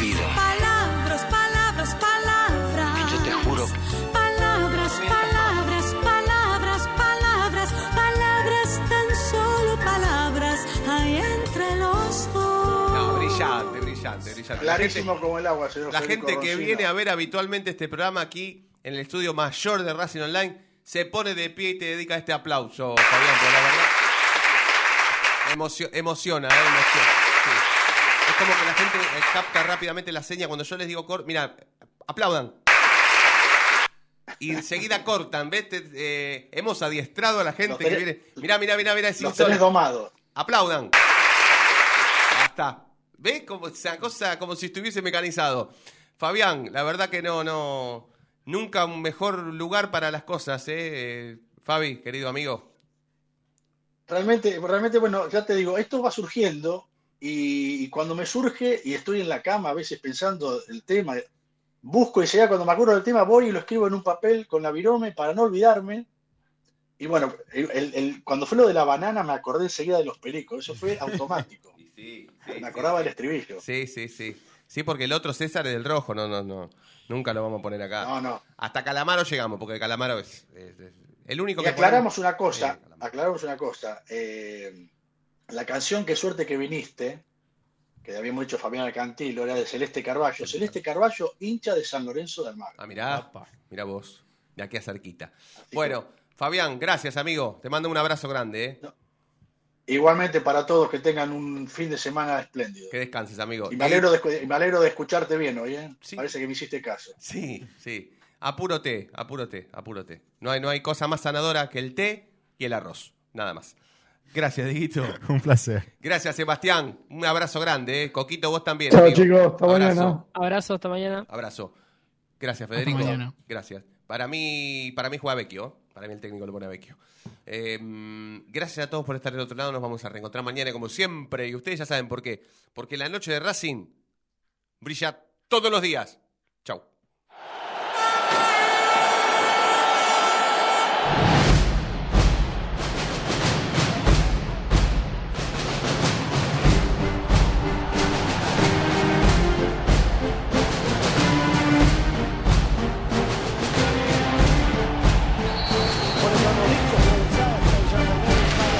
[SPEAKER 1] Brillante.
[SPEAKER 4] Clarísimo como el agua, señor
[SPEAKER 1] La
[SPEAKER 4] Federico
[SPEAKER 1] gente que
[SPEAKER 4] Roncino.
[SPEAKER 1] viene a ver habitualmente este programa aquí en el estudio mayor de Racing Online se pone de pie y te dedica este aplauso, Fabián, por la verdad. Emocio- emociona, eh, emociona. Sí. Es como que la gente eh, capta rápidamente la seña cuando yo les digo cor mira, aplaudan. Y enseguida cortan, ¿ves? Eh, hemos adiestrado a la gente
[SPEAKER 4] Los
[SPEAKER 1] que
[SPEAKER 4] tenés-
[SPEAKER 1] viene. Mirá, mirá, mirá, mirá, es
[SPEAKER 4] Los tenés.
[SPEAKER 1] Aplaudan. Ya está. ¿Ves? Como esa cosa como si estuviese mecanizado. Fabián, la verdad que no, no. Nunca un mejor lugar para las cosas, ¿eh? Eh, Fabi, querido amigo.
[SPEAKER 4] Realmente, realmente, bueno, ya te digo, esto va surgiendo y, cuando me surge y estoy en la cama a veces pensando el tema, busco y ya cuando me acuerdo del tema voy y lo escribo en un papel con la virome para no olvidarme. Y bueno, el- cuando fue lo de la banana me acordé enseguida de los pericos, eso fue automático. Me acordaba del estribillo.
[SPEAKER 1] Sí, sí, sí. Sí, porque el otro César es del rojo, no, no, no. Nunca lo vamos a poner acá.
[SPEAKER 4] No, no.
[SPEAKER 1] Hasta Calamaro llegamos, porque Calamaro es, es- es el único
[SPEAKER 4] Y
[SPEAKER 1] que
[SPEAKER 4] aclaramos
[SPEAKER 1] podemos-
[SPEAKER 4] una cosa, aclaramos una cosa. eh, la canción Qué suerte que viniste, que habíamos dicho Fabián Alcantilo, era de Celeste Carballo. Celeste Carballo, hincha de San Lorenzo del Mar.
[SPEAKER 1] Ah, mirá, mirá vos, de aquí a cerquita. Bueno, Fabián, gracias, amigo. Te mando un abrazo grande, ¿eh?
[SPEAKER 4] Igualmente para todos que tengan un fin de semana espléndido.
[SPEAKER 1] Que descanses, amigo.
[SPEAKER 4] Y me alegro de, escu- me alegro de escucharte bien hoy, ¿eh? Parece que me hiciste caso.
[SPEAKER 1] Sí, sí. Apuro té, apuro té, apuro té. No hay, no hay cosa más sanadora que el té y el arroz. Nada más. Gracias, Dieguito.
[SPEAKER 2] Un placer.
[SPEAKER 1] Gracias, Sebastián. Un abrazo grande, ¿eh? Coquito, vos también.
[SPEAKER 5] Chao,
[SPEAKER 1] amigo.
[SPEAKER 5] chicos. Hasta
[SPEAKER 1] Abrazo.
[SPEAKER 5] mañana.
[SPEAKER 6] Abrazo, hasta mañana.
[SPEAKER 1] Abrazo. Gracias, Federico.
[SPEAKER 3] mañana.
[SPEAKER 1] Gracias. Para mí, para mí juega Vecchio. Para mí el técnico lo pone a Vecchio. Gracias a todos por estar del otro lado. Nos vamos a reencontrar mañana como siempre. Y ustedes ya saben por qué. Porque la noche de Racing brilla todos los días.